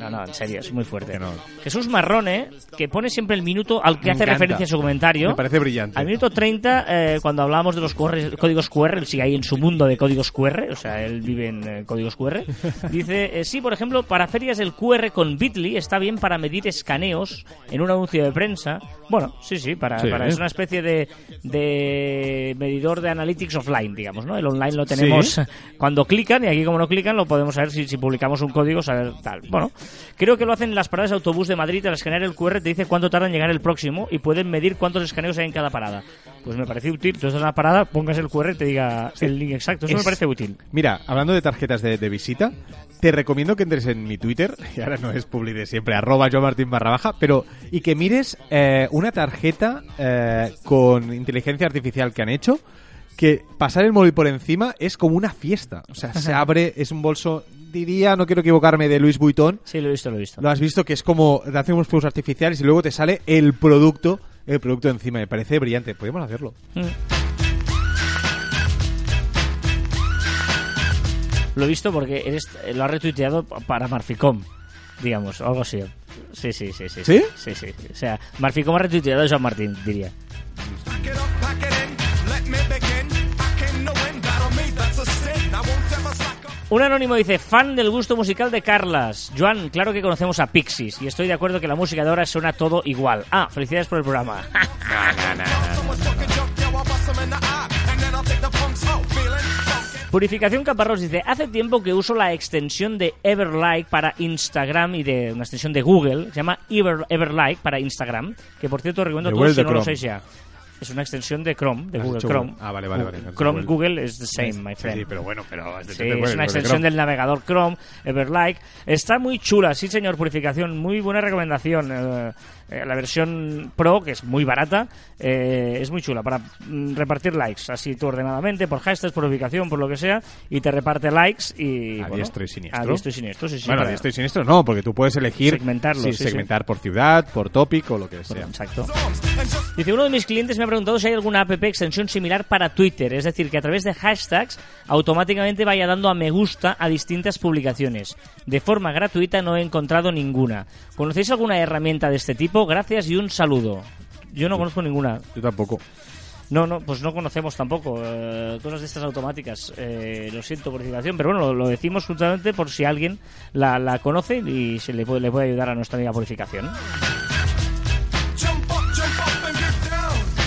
No, no, en serio, es muy fuerte. Que no. Jesús Marrone, que pone siempre el minuto al que Me hace encanta. referencia su comentario. Me parece brillante. Al minuto 30, eh, cuando hablábamos de los QR códigos QR, él sigue ahí en su mundo de códigos QR, o sea, él vive en eh, códigos QR, dice, eh, sí, por ejemplo, para ferias el QR con Bitly está bien para medir escaneos en un anuncio de prensa. Bueno, sí, sí, para, Sí, para- ¿eh? es una especie de, de medidor de analytics offline, digamos, ¿no? El online lo tenemos Sí. cuando clican y aquí como no clican lo podemos saber si, si publicamos un código, saber tal. Bueno, creo que lo hacen en las paradas de autobús de Madrid, al escanear el QR te dice cuánto tarda en llegar el próximo y pueden medir cuántos escaneos hay en cada parada. Pues me parece útil, tú estás en la parada, pongas el QR y te diga el link exacto, eso me Es- parece útil. Mira, hablando de tarjetas de, de visita, te recomiendo que entres en mi Twitter, y ahora no es publi de siempre, arroba yo Martín barra baja, pero y que mires eh, una tarjeta eh, con inteligencia artificial que han hecho, que pasar el móvil por encima es como una fiesta. O sea, se abre, es un bolso, diría, no quiero equivocarme, de Louis Vuitton. Sí, lo he visto, lo he visto. Lo has visto que es como, te hacen unos fuegos artificiales y luego te sale el producto, el producto encima. Me parece brillante. Podemos hacerlo. Mm. Lo he visto porque eres, lo ha retuiteado para Marficom, digamos, o algo así. Sí, sí, sí, sí. ¿Sí? Sí, sí. O sea, Marficom ha retuiteado a Joan Martín, diría. Un anónimo dice, fan del gusto musical de Carlas. Joan, claro que conocemos a Pixies y estoy de acuerdo que la música de ahora suena todo igual. Ah, felicidades por el programa. Purificación Caparrós dice, hace tiempo que uso la extensión de Everlike para Instagram y de una extensión de Google, se llama Ever, Everlike para Instagram, que por cierto recomiendo a todos si no lo sabéis ya. Es una extensión de Chrome, de Google Chrome. Ah, vale, vale, vale. Chrome Google es the same, my friend. Sí, pero bueno, pero... Sí, es una extensión del navegador Chrome, Everlike. Está muy chula, sí señor, purificación. Muy buena recomendación. Eh, la versión Pro, que es muy barata, eh, es muy chula para mm, repartir likes, así tú ordenadamente, por hashtags, por ubicación, por lo que sea, y te reparte likes y... A bueno, diestro y siniestro. A diestro y siniestro, sí, sí. Bueno, de esto y siniestro no, porque tú puedes elegir... Segmentarlo, sí, sí, sí. segmentar por ciudad, por topic o lo que sea. Exacto. Dice, uno de mis clientes me ha preguntado si hay alguna app extensión similar para Twitter, es decir, que a través de hashtags automáticamente vaya dando a me gusta a distintas publicaciones. De forma gratuita no he encontrado ninguna. ¿Conocéis alguna herramienta de este tipo? Gracias y un saludo. Yo no conozco ninguna. Yo tampoco. No, no, pues no conocemos tampoco eh, cosas de estas automáticas. Eh, lo siento por pero bueno, lo, lo decimos justamente por si alguien la, la conoce y se le puede, le puede ayudar a nuestra amiga Purificación.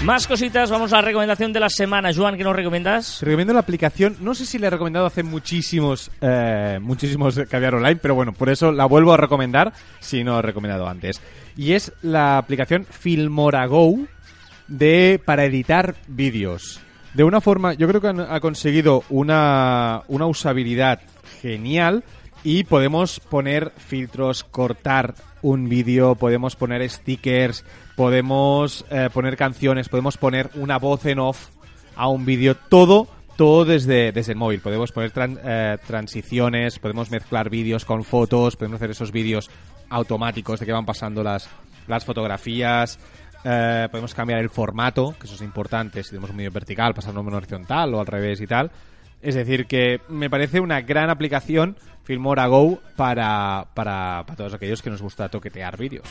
Más cositas, vamos a la recomendación de la semana. Joan, ¿qué nos recomiendas? Recomiendo la aplicación, no sé si la he recomendado hace muchísimos, eh, muchísimos caviar online, pero bueno, por eso la vuelvo a recomendar si no la he recomendado antes. Y es la aplicación Filmora Go de, para editar vídeos. De una forma, yo creo que han- ha conseguido una, una usabilidad genial y podemos poner filtros, cortar un vídeo, podemos poner stickers, podemos eh, poner canciones, podemos poner una voz en off a un vídeo, todo, todo desde, desde el móvil. Podemos poner tran- eh, transiciones, podemos mezclar vídeos con fotos, podemos hacer esos vídeos automáticos de que van pasando las, las fotografías. eh, podemos cambiar el formato, que eso es importante, si tenemos un vídeo vertical, pasarlo a uno horizontal o al revés y tal. Es decir, que me parece una gran aplicación Filmora Go para, para, para todos aquellos que nos gusta toquetear vídeos.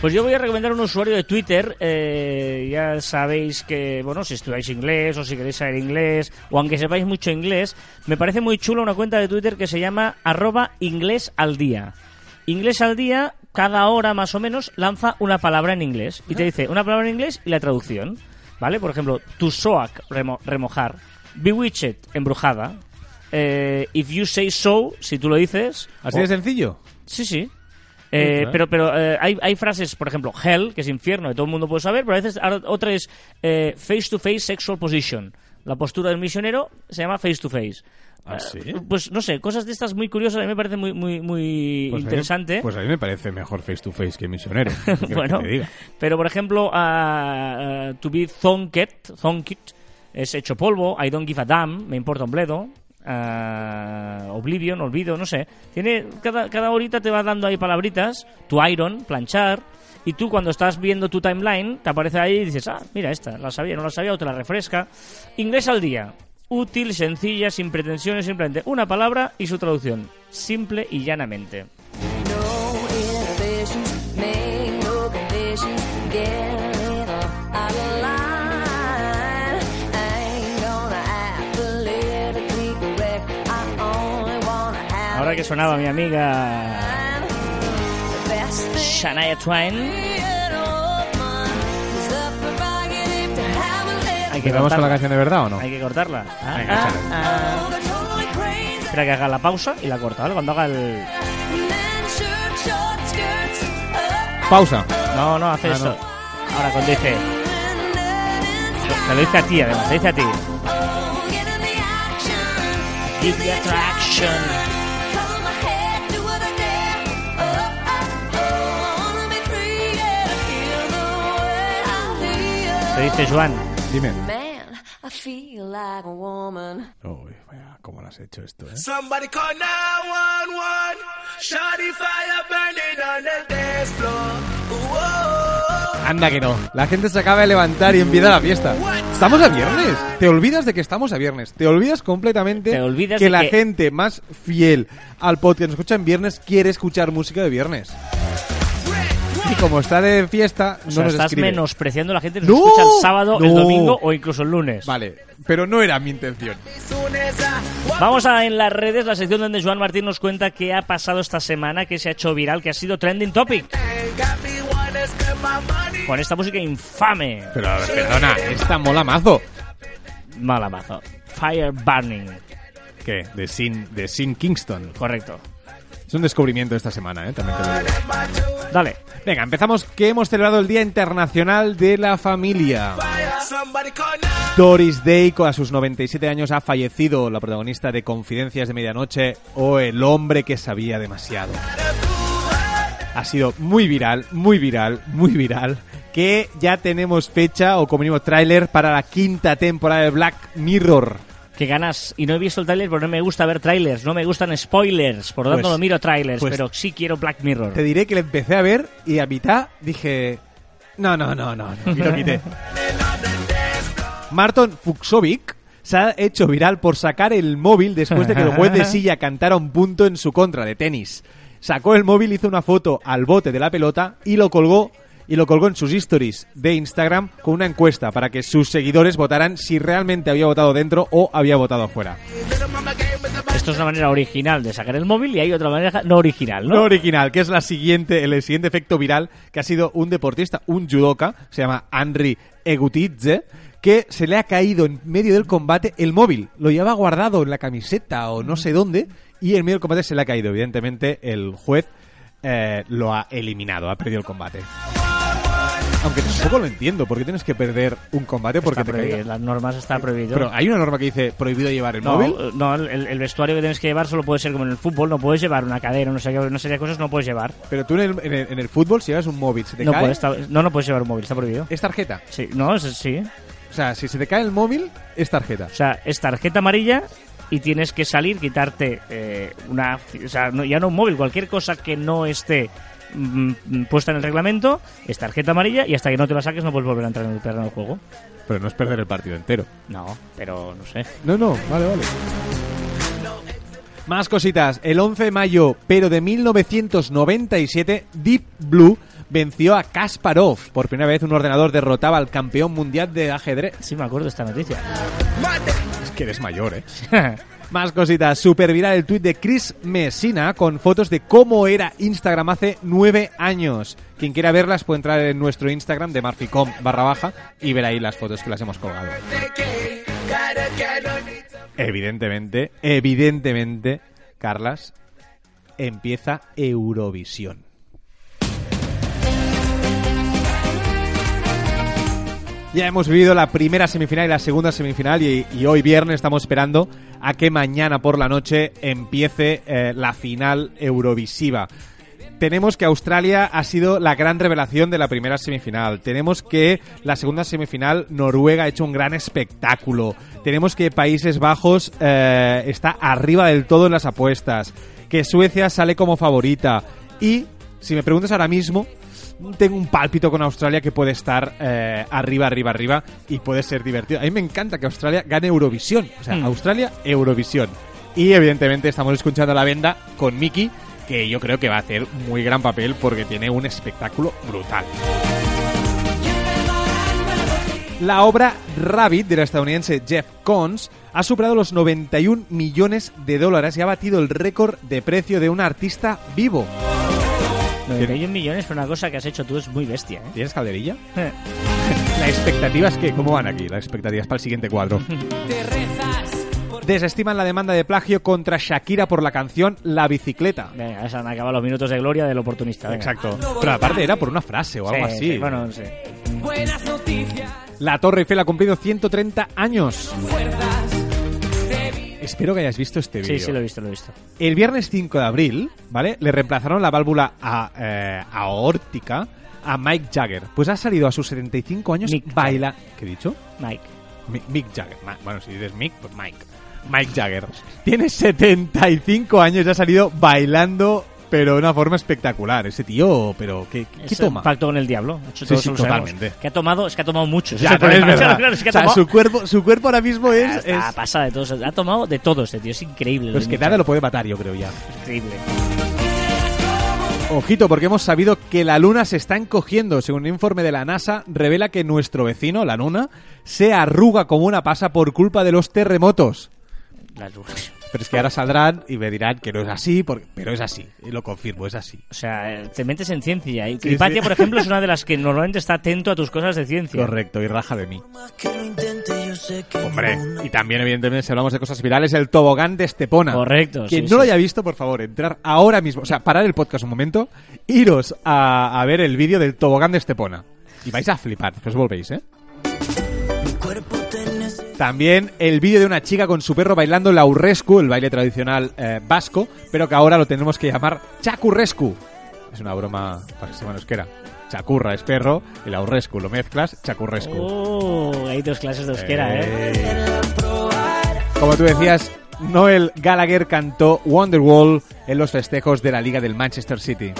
Pues yo voy a recomendar un usuario de Twitter. eh, ya sabéis que, bueno, si estudiáis inglés o si queréis saber inglés, o aunque sepáis mucho inglés, me parece muy chulo una cuenta de Twitter que se llama arroba inglés al día. Inglés al día, cada hora más o menos, lanza una palabra en inglés. Y te dice una palabra en inglés y la traducción. ¿Vale? Por ejemplo, to soak, remo- remojar. Bewitched, embrujada. Eh, if you say so, si tú lo dices. ¿Así o- de sencillo? Sí, sí. Eh, claro. pero pero eh, hay, hay frases, por ejemplo, hell, que es infierno, que todo el mundo puede saber, pero a veces otra es eh, face to face sexual position. La postura del misionero se llama face to face. ¿Ah, Eh? Pues no sé, cosas de estas muy curiosas, a mí me parece muy muy muy Pues a mí- interesante. pues a mí me parece mejor face to face que misionero. ¿qué quieres bueno, que te diga? pero por ejemplo, ah, ah, to be zonked, zonked es hecho polvo, I don't give a damn, me importa un bledo. ah, Oblivion, olvido, no sé. Tiene cada, cada horita te va dando ahí palabritas. To iron, planchar. Y tú cuando estás viendo tu timeline, te aparece ahí y dices, ah, mira esta, la sabía, no la sabía, o te la refresca. Inglés al día. Útil, sencilla, sin pretensiones, simplemente una palabra y su traducción. Simple y llanamente. Ahora que sonaba mi amiga Shania Twain, hay que ¿Empezamos con la cortarla. canción de verdad o no? Hay que cortarla. Ah, Venga, ah. Espera que haga la pausa y la corta, ¿vale? Cuando haga el... Pausa. No, no, hace Ah, esto. Ahora cuando dice... Te lo dice a ti, además, te dice a ti. Give the attraction. Te dice Joan. Dime. Man, I feel like a woman. Uy, vaya, ¿cómo lo has hecho esto, eh? Somebody call 911. Shawty fire burning on the dance floor. Whoa. Anda que no. La gente se acaba de levantar y empieza la fiesta. Estamos a viernes. Te olvidas de que estamos a viernes. Te olvidas completamente Te olvidas que de la que- gente más fiel al podcast que nos escucha en viernes quiere escuchar música de viernes. Y como está de fiesta, O no sea, nos estás escribe. menospreciando a la gente que ¡No! nos escucha el sábado, el ¡No! domingo o incluso el lunes. Vale, pero no era mi intención. Vamos a en las redes, la sección donde Joan Martín nos cuenta qué ha pasado esta semana, que se ha hecho viral, que ha sido trending topic. Con esta música infame. Pero perdona, esta mola mazo. Mala mazo. Fire Burning. ¿Qué? De Sin, de Sin Kingston. Correcto. Es un descubrimiento esta semana, ¿eh? También te lo digo. Dale. Venga, empezamos que hemos celebrado el Día Internacional de la Familia. Doris Day, a sus 97 años, ha fallecido, la protagonista de Confidencias de Medianoche o El hombre que sabía demasiado. Ha sido muy viral, muy viral, muy viral, que ya tenemos fecha o como mínimo tráiler para la quinta temporada de Black Mirror. Que ganas. Y no he visto el tráiler porque no me gusta ver trailers. No me gustan spoilers. Por lo tanto, Pues- no miro trailers. pues- pero sí quiero Black Mirror. Te diré que le empecé a ver y a mitad dije... No, no, no, no, no, y lo quité. Marton Fuxovic se ha hecho viral por sacar el móvil después de que el juez de silla cantara un punto en su contra de tenis. Sacó el móvil, hizo una foto al bote de la pelota y lo colgó y lo colgó en sus stories de Instagram con una encuesta para que sus seguidores votaran si realmente había votado dentro o había votado afuera. Esto es una manera original de sacar el móvil y hay otra manera no original, ¿no? No original, que es la siguiente, el siguiente efecto viral que ha sido un deportista, un judoka, se llama Henry Egutidze, que se le ha caído en medio del combate el móvil. Lo llevaba guardado en la camiseta o no sé dónde y en medio del combate se le ha caído. Evidentemente el juez eh, lo ha eliminado, ha perdido el combate. Aunque tampoco lo entiendo, ¿por qué tienes que perder un combate porque Está te las normas está prohibido. Pero hay una norma que dice prohibido llevar el no, móvil. no, el, el vestuario que tienes que llevar solo puede ser como en el fútbol. No puedes llevar una cadera, no sé qué, una serie de cosas no puedes llevar. Pero tú en el, en el- en el fútbol, si llevas un móvil, se te No, cae, puedes, está- no, no puedes llevar un móvil, está prohibido. es tarjeta. Sí, no, es, sí. O sea, si se te cae el móvil, es tarjeta. O sea, es tarjeta amarilla y tienes que salir, quitarte eh, una. O sea, no- ya no un móvil, cualquier cosa que no esté mm, puesta en el reglamento es tarjeta amarilla y hasta que no te la saques no puedes volver a entrar en el terreno del juego. Pero no es perder el partido entero. No, pero no sé. No, no, vale, vale. Más cositas. El 11 de mayo, pero de 1997, Deep Blue venció a Kasparov. Por primera vez un ordenador derrotaba al campeón mundial de ajedrez. Sí, me acuerdo de esta noticia. Es que eres mayor, ¿eh? Más cositas. Super viral el tuit de Chris Messina con fotos de cómo era Instagram hace nueve años. Quien quiera verlas puede entrar en nuestro Instagram de marficom barra baja y ver ahí las fotos que las hemos colgado. Evidentemente, evidentemente, Carlas, empieza Eurovisión. Ya hemos vivido la primera semifinal y la segunda semifinal y, hoy viernes estamos esperando a que mañana por la noche empiece eh, la final eurovisiva. Tenemos que Australia ha sido la gran revelación de la primera semifinal. Tenemos que la segunda semifinal Noruega ha hecho un gran espectáculo. Tenemos que Países Bajos eh, está arriba del todo en las apuestas. Que Suecia sale como favorita. Y si me preguntas ahora mismo, tengo un pálpito con Australia que puede estar eh, arriba, arriba, arriba y puede ser divertido. A mí me encanta que Australia gane Eurovisión. O sea, Mm. Australia, Eurovisión. Y evidentemente estamos escuchando la venda con Mickey, que yo creo que va a hacer muy gran papel porque tiene un espectáculo brutal. La obra Rabbit del estadounidense Jeff Koons ha superado los 91 millones de dólares y ha batido el récord de precio de un artista vivo. 91 millones por una cosa que has hecho tú es muy bestia, ¿eh? ¿Tienes calderilla? La expectativa es que, ¿cómo van aquí las expectativas para el siguiente cuadro? Desestiman la demanda de plagio contra Shakira por la canción La bicicleta. Venga, se han acabado los minutos de gloria del oportunista. venga. Exacto. Pero aparte era por una frase o algo Sí, así. sí, bueno, no sé. La Torre Eiffel ha cumplido 130 años. Espero que hayas visto este vídeo. Sí, sí, lo he visto, lo he visto. El viernes 5 de abril, ¿vale? Le reemplazaron la válvula a, eh, aórtica a Mike Jagger. Pues ha salido a sus 75 años Mick baila... ¿Qué he dicho? Mike. Mi- Mick Jagger. Ma- Bueno, si dices Mick, pues Mike. Mike Jagger. Tiene 75 años y ha salido bailando, pero de una forma espectacular. Ese tío, pero ¿qué, qué Es toma? pacto con el diablo. Eso Sí, sí, totalmente. Que ha tomado, es que ha tomado mucho. Ya, es es verdad. Es que o sea, su cuerpo, su cuerpo ahora mismo es... Está es de todo. Ha tomado de todo este tío. Es increíble. pues lo que nada lo puede matar, yo creo ya. Es increíble. Ojito, porque hemos sabido que la Luna se está encogiendo. Según un informe de la NASA, revela que nuestro vecino, la Luna, se arruga como una pasa por culpa de los terremotos. Las luces. Pero es que ahora saldrán y me dirán que no es así, porque- pero es así. Y lo confirmo, es así. O sea, te metes en ciencia. Y Sí, Cripatia, sí. por ejemplo, es una de las que normalmente está atento a tus cosas de ciencia. Correcto, y raja de mí. Hombre, y también, evidentemente, si hablamos de cosas virales, el tobogán de Estepona. Correcto, Quien sí, no lo haya visto, por favor, entrar ahora mismo. O sea, parar el podcast un momento, iros a, a ver el vídeo del tobogán de Estepona. Y vais a flipar, que os volvéis, ¿eh? También el vídeo de una chica con su perro bailando la urrescu, el baile tradicional eh, vasco, pero que ahora lo tenemos que llamar chacurrescu. Es una broma para que se euskera. Chacurra es perro y la urrescu lo mezclas, chacurrescu. Oh, hay dos clases de euskera, ¿eh? Eh, Como tú decías, Noel Gallagher cantó Wonderwall en los festejos de la Liga del Manchester City.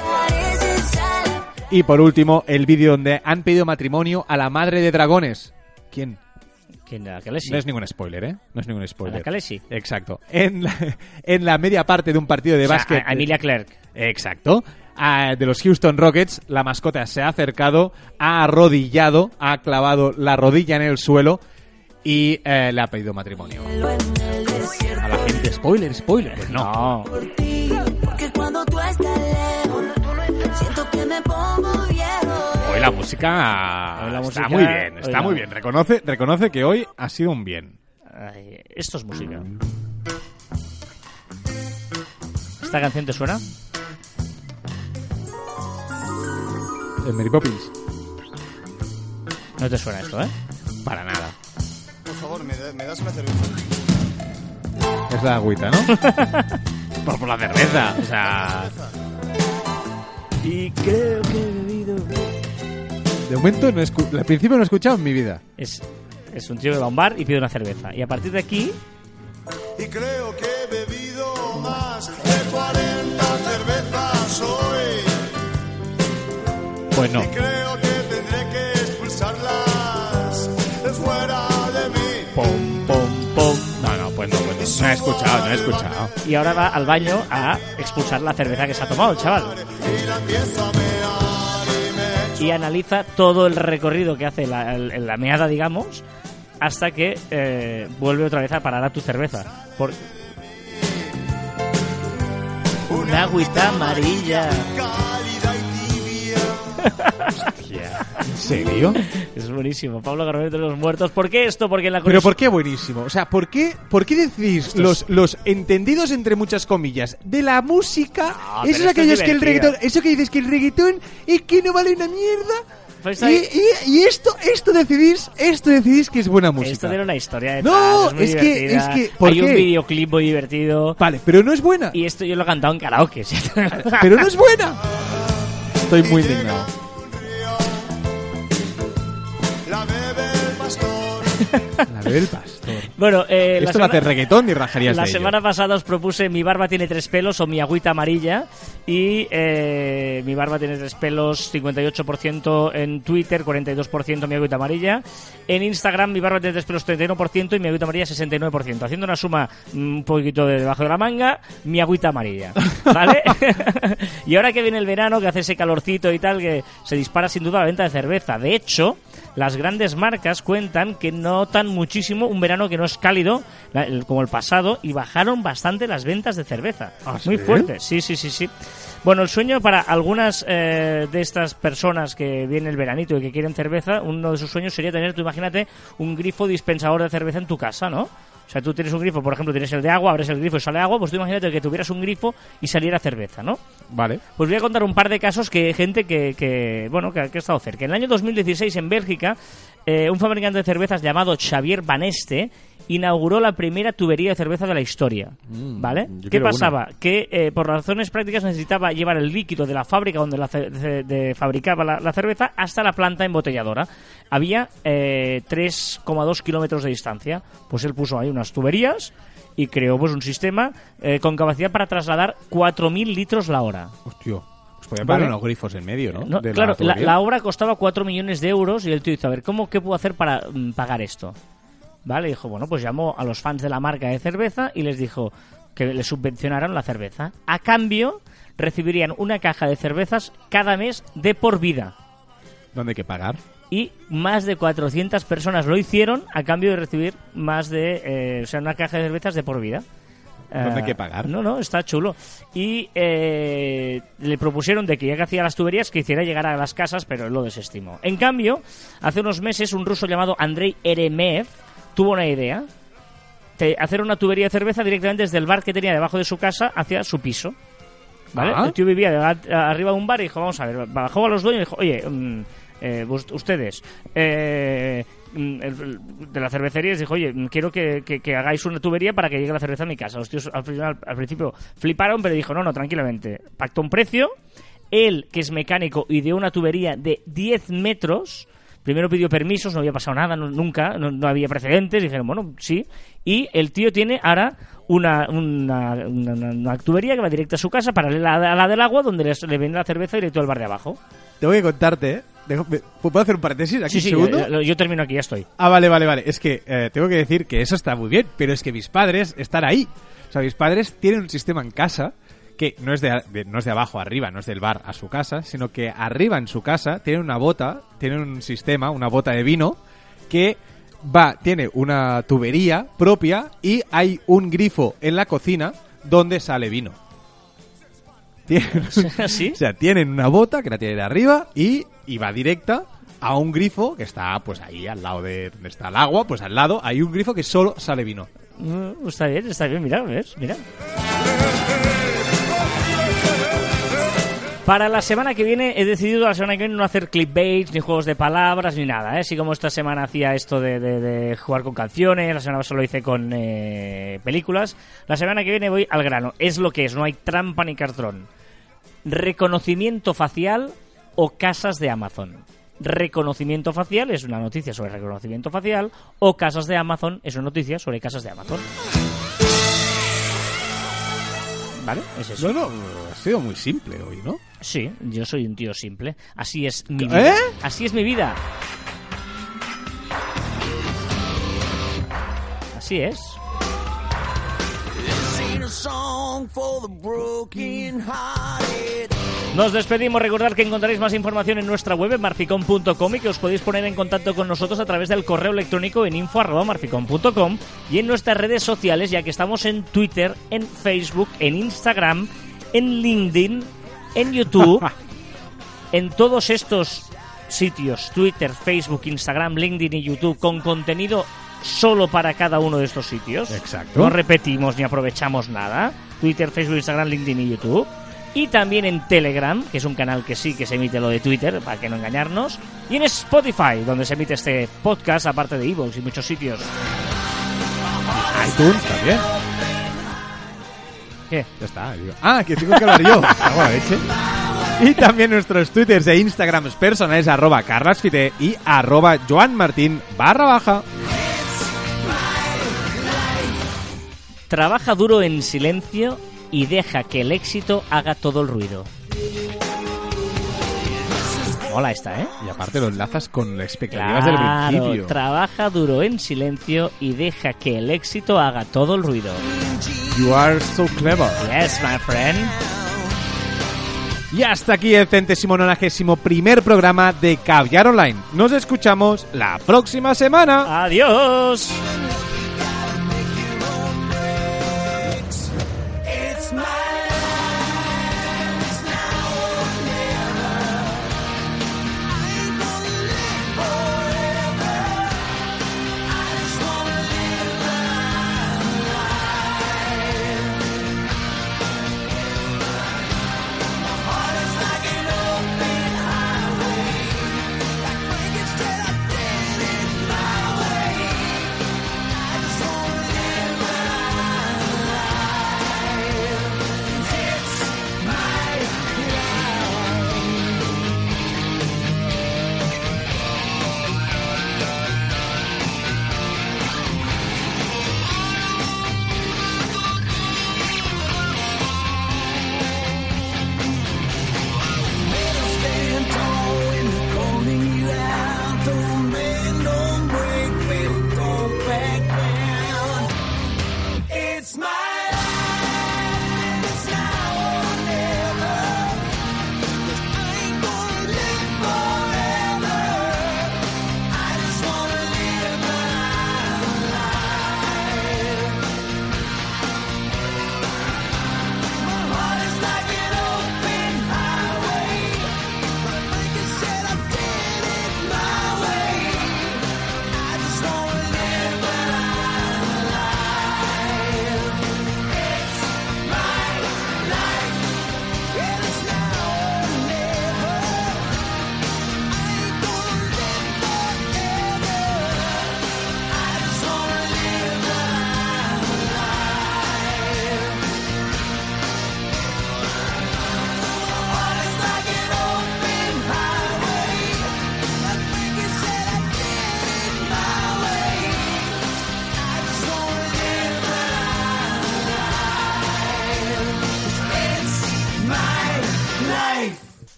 Y por último, el vídeo donde han pedido matrimonio a la madre de dragones. ¿Quién? ¿Quién era? Khaleesi? No es ningún spoiler, ¿eh? No es ningún ¿A spoiler. la Khaleesi? Exacto. En la, en la media parte de un partido de O sea, básquet. a- a Emilia Clark. Exacto. a- de los Houston Rockets, la mascota se ha acercado, ha arrodillado, ha clavado la rodilla en el suelo y eh, le ha pedido matrimonio. A la gente, spoiler, spoiler. Pues no. No. Hoy la música, Hoy la está muy bien, está la- muy bien. Reconoce, reconoce que hoy ha sido un bien. Ay, esto es música. ¿Esta canción te suena? El Mary Poppins. No te suena esto, ¿eh? Para nada. Por favor, ¿me, da- me das una cerveza? Es la agüita, ¿no? por, por la cerveza. O sea, Y creo que. De momento no al principio no he escuchado en mi vida. Es, es un tío que va a un bar y pide una cerveza. Y a partir de aquí, Y creo que he bebido más de 40 cervezas hoy. Pues no. Y creo que tendré que expulsarlas fuera de mí. Pom, pom, pom. No, no, pues no, pues no. No he escuchado, no he escuchado. y ahora va al baño a expulsar la cerveza que se ha tomado el chaval. Y la empiezo a mear y analiza todo el recorrido que hace la, la meada, digamos, hasta que eh, vuelve otra vez a parar a tu cerveza. Por... Una agüita amarilla. Tibia. ¿En serio? Es buenísimo. Pablo Garbanzo de los muertos. ¿Por qué esto? Porque en la Pero ¿por qué buenísimo? O sea, ¿por qué, por qué decís los, los entendidos entre muchas comillas de la música? Ah, pero esos esto es que el reggaetón, eso que dices que el reggaetón es que no vale una mierda. Pues y, y- y esto, esto decidís, esto decidís que es buena música. Esto tiene una historia detrás, No, es, es que- es que, ¿por Hay un qué? videoclip muy divertido. Vale, pero no es buena. Y esto yo lo he cantado en karaoke. ¿sí? Pero no es buena. Estoy muy indignado. La bebe el pastor. La bebe el pastor. Bueno, eh, Esto lo hace reggaetón y rajarías La de ello. semana pasada os propuse Mi barba tiene tres pelos o Mi agüita amarilla y eh, Mi barba tiene tres pelos 58% en Twitter, 42% Mi agüita amarilla. En Instagram Mi barba tiene tres pelos 31% y Mi agüita amarilla 69%. Haciendo una suma mm, un poquito de debajo de la manga, Mi agüita amarilla. ¿Vale? y ahora que viene el verano, que hace ese calorcito y tal, que se dispara sin duda la venta de cerveza. De hecho, las grandes marcas cuentan que notan muchísimo un verano que no es cálido como el pasado y bajaron bastante las ventas de cerveza. ¿Ah, Muy sí? fuerte, sí, sí, sí, sí. Bueno, el sueño para algunas eh, de estas personas que viene el veranito y que quieren cerveza, uno de sus sueños sería tener, tú imagínate, un grifo dispensador de cerveza en tu casa, ¿no? O sea, tú tienes un grifo, por ejemplo, tienes el de agua, abres el grifo y sale agua, pues tú imagínate que tuvieras un grifo y saliera cerveza, ¿no? Vale. Pues voy a contar un par de casos que gente que, que, bueno, que, que ha estado cerca. En el año 2016 en Bélgica, eh, un fabricante de cervezas llamado Xavier Baneste inauguró la primera tubería de cerveza de la historia. ¿Vale? yo ¿Qué pasaba? Que eh, por razones prácticas necesitaba llevar el líquido de la fábrica donde la ce- de- de- fabricaba la, la cerveza hasta la planta embotelladora. Había eh, 3,2 kilómetros de distancia. Pues él puso ahí unas tuberías y creó pues un sistema eh, con capacidad para trasladar 4.000 litros la hora. Hostia. Pues podría Vale. poner unos grifos en medio, ¿no? Claro, la obra costaba 4 millones de euros y el tío dice, a ver, ¿cómo, ¿qué puedo hacer para mm, pagar esto? Vale, dijo, bueno, pues llamó a los fans de la marca de cerveza y les dijo que le subvencionaran la cerveza. A cambio, recibirían una caja de cervezas cada mes de por vida. ¿Dónde hay que pagar? Y más de 400 personas lo hicieron a cambio de recibir más de, eh, o sea, una caja de cervezas de por vida. ¿Dónde hay Eh, que pagar? No, no, está chulo. Y eh, le propusieron de que ya que hacía las tuberías, que hiciera llegar a las casas, pero él lo desestimó. En cambio, hace unos meses un ruso llamado Andrei Eremev tuvo una idea. De hacer una tubería de cerveza directamente desde el bar que tenía debajo de su casa hacia su piso. ¿Vale? Ah. El tío vivía de- a- arriba de un bar y dijo, vamos a ver, bajó a los dueños y dijo, oye, mm, eh, ustedes, eh, mm, de la cervecería les dijo, oye, mm, quiero que, que- que hagáis una tubería para que llegue la cerveza a mi casa. Los tíos al, final- al principio fliparon, pero dijo, no, no, tranquilamente. Pactó un precio, él, que es mecánico, ideó una tubería de 10 metros. Primero pidió permisos, no había pasado nada, no- nunca, no, no había precedentes. Dijeron, bueno, sí. Y el tío tiene ahora una, una, una- tubería que va directa a su casa, paralela a la del agua, donde les- le vende la cerveza directo al bar de abajo. Tengo que contarte, ¿eh? ¿Puedo hacer un paréntesis aquí Sí, un segundo? yo, yo termino aquí, ya estoy. Ah, vale, vale, vale. Es que eh, tengo que decir que eso está muy bien, pero es que mis padres están ahí. O sea, mis padres tienen un sistema en casa que no es de, no es de abajo arriba, no es del bar a su casa, sino que arriba en su casa tienen una bota, tienen un sistema, una bota de vino, que va, tiene una tubería propia y hay un grifo en la cocina donde sale vino. Tienen, ¿Sí? o sea, tienen una bota que la tiene de arriba y, y va directa a un grifo que está pues ahí al lado de donde está el agua, pues al lado hay un grifo que solo sale vino. Mm, Está bien, está bien, mira, ¿ves? Mira. Para la semana que viene he decidido la semana que viene no hacer clickbaits, ni juegos de palabras, ni nada, ¿eh? Así como esta semana hacía esto de, jugar con canciones, la semana pasada lo hice con eh, películas, la semana que viene voy al grano. Es lo que es, no hay trampa ni cartón. Reconocimiento facial o casas de Amazon. Reconocimiento facial es una noticia sobre reconocimiento facial o casas de Amazon es una noticia sobre casas de Amazon. ¿Vale? Es eso. Bueno, ha sido muy simple hoy, ¿no? Sí, yo soy un tío simple. Así es mi vida. ¿Eh? Así es mi vida. Así es. Nos despedimos. Recordad que encontraréis más información en nuestra web en marficom.com y que os podéis poner en contacto con nosotros a través del correo electrónico en info.marficom.com y en nuestras redes sociales, ya que estamos en Twitter, en Facebook, en Instagram, en LinkedIn, en YouTube. en todos estos sitios, Twitter, Facebook, Instagram, LinkedIn y YouTube, con contenido solo para cada uno de estos sitios. Exacto. No repetimos ni aprovechamos nada. Twitter, Facebook, Instagram, LinkedIn y YouTube. Y también en Telegram, que es un canal que sí que se emite lo de Twitter, para que no engañarnos. Y en Spotify, donde se emite este podcast, aparte de Evox y muchos sitios. iTunes también. ¿Qué? Ya está. digo. Ah, que tengo que hablar yo. La leche. Y también nuestros twitters e instagrams personales arroba carlasfite y arroba joanmartin barra baja. Trabaja duro en silencio y deja que el éxito haga todo el ruido. Mola esta, ¿eh? Y aparte lo enlazas con las expectativas del principio. Trabaja duro en silencio y deja que el éxito haga todo el ruido. You are so clever. Yes, my friend. Y hasta aquí el centésimo nonagésimo primer programa de Caviar Online. Nos escuchamos la próxima semana. Adiós. It's my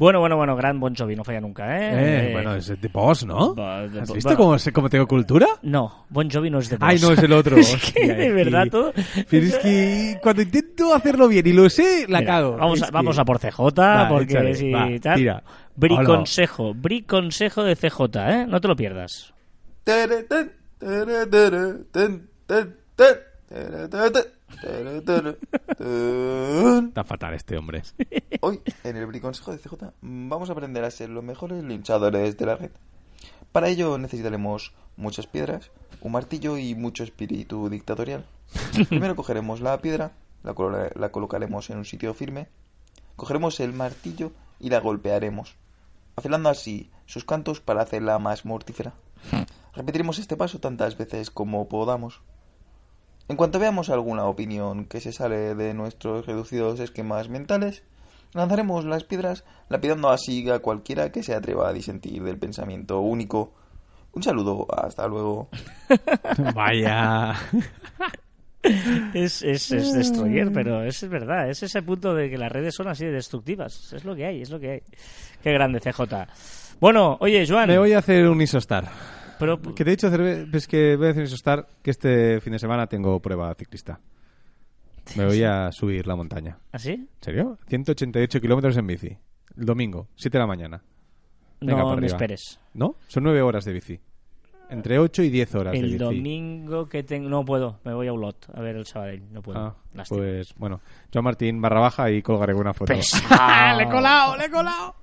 Bueno, bueno, bueno, gran Bon Jovi, no falla nunca, ¿eh? Eh, Eh, bueno, es de Boss, ¿no? De- ¿Has visto bueno. cómo, cómo tengo cultura? No, Bon Jovi no es de Ay, Boss. no, es el otro. es que, de verdad, todo... Pero es que cuando intento hacerlo bien y lo sé, la Mira, cago. Vamos, Es a, que- vamos a por CJ, Va, porque échale, si va, tal... tira. Briconsejo, briconsejo de CJ, ¿eh? No te lo pierdas. Está fatal este hombre. Hoy, en el Briconsejo de CJ, vamos a aprender a ser los mejores linchadores de la red. Para ello necesitaremos muchas piedras, un martillo y mucho espíritu dictatorial. Primero cogeremos la piedra, la, la colocaremos en un sitio firme, cogeremos el martillo y la golpearemos, afilando así sus cantos para hacerla más mortífera. Repetiremos este paso tantas veces como podamos. En cuanto veamos alguna opinión que se sale de nuestros reducidos esquemas mentales, lanzaremos las piedras, lapidando así a cualquiera que se atreva a disentir del pensamiento único. Un saludo, hasta luego. Vaya. Es, es, es destroyer, pero es verdad, es ese punto de que las redes son así de destructivas. Es lo que hay, es lo que hay. Qué grande, CJ. Bueno, oye, Joan, Me voy a hacer un isostar. Pero Que te he dicho, cerve- pues que voy a hacer un isostar que este fin de semana tengo prueba ciclista. Me voy a subir la montaña. ¿así? ¿En serio? 188 kilómetros en bici. El domingo, 7 de la mañana. Venga, No me esperes. ¿No? Son 9 horas de bici. Entre 8 y 10 horas de El bici. domingo que tengo... No puedo, me voy a Ulot a ver el Sabadell. No puedo. Ah, Lástima. pues bueno, Joan Martín barra baja y colgaré una foto. ¡Le he colado! ¡Le he colado!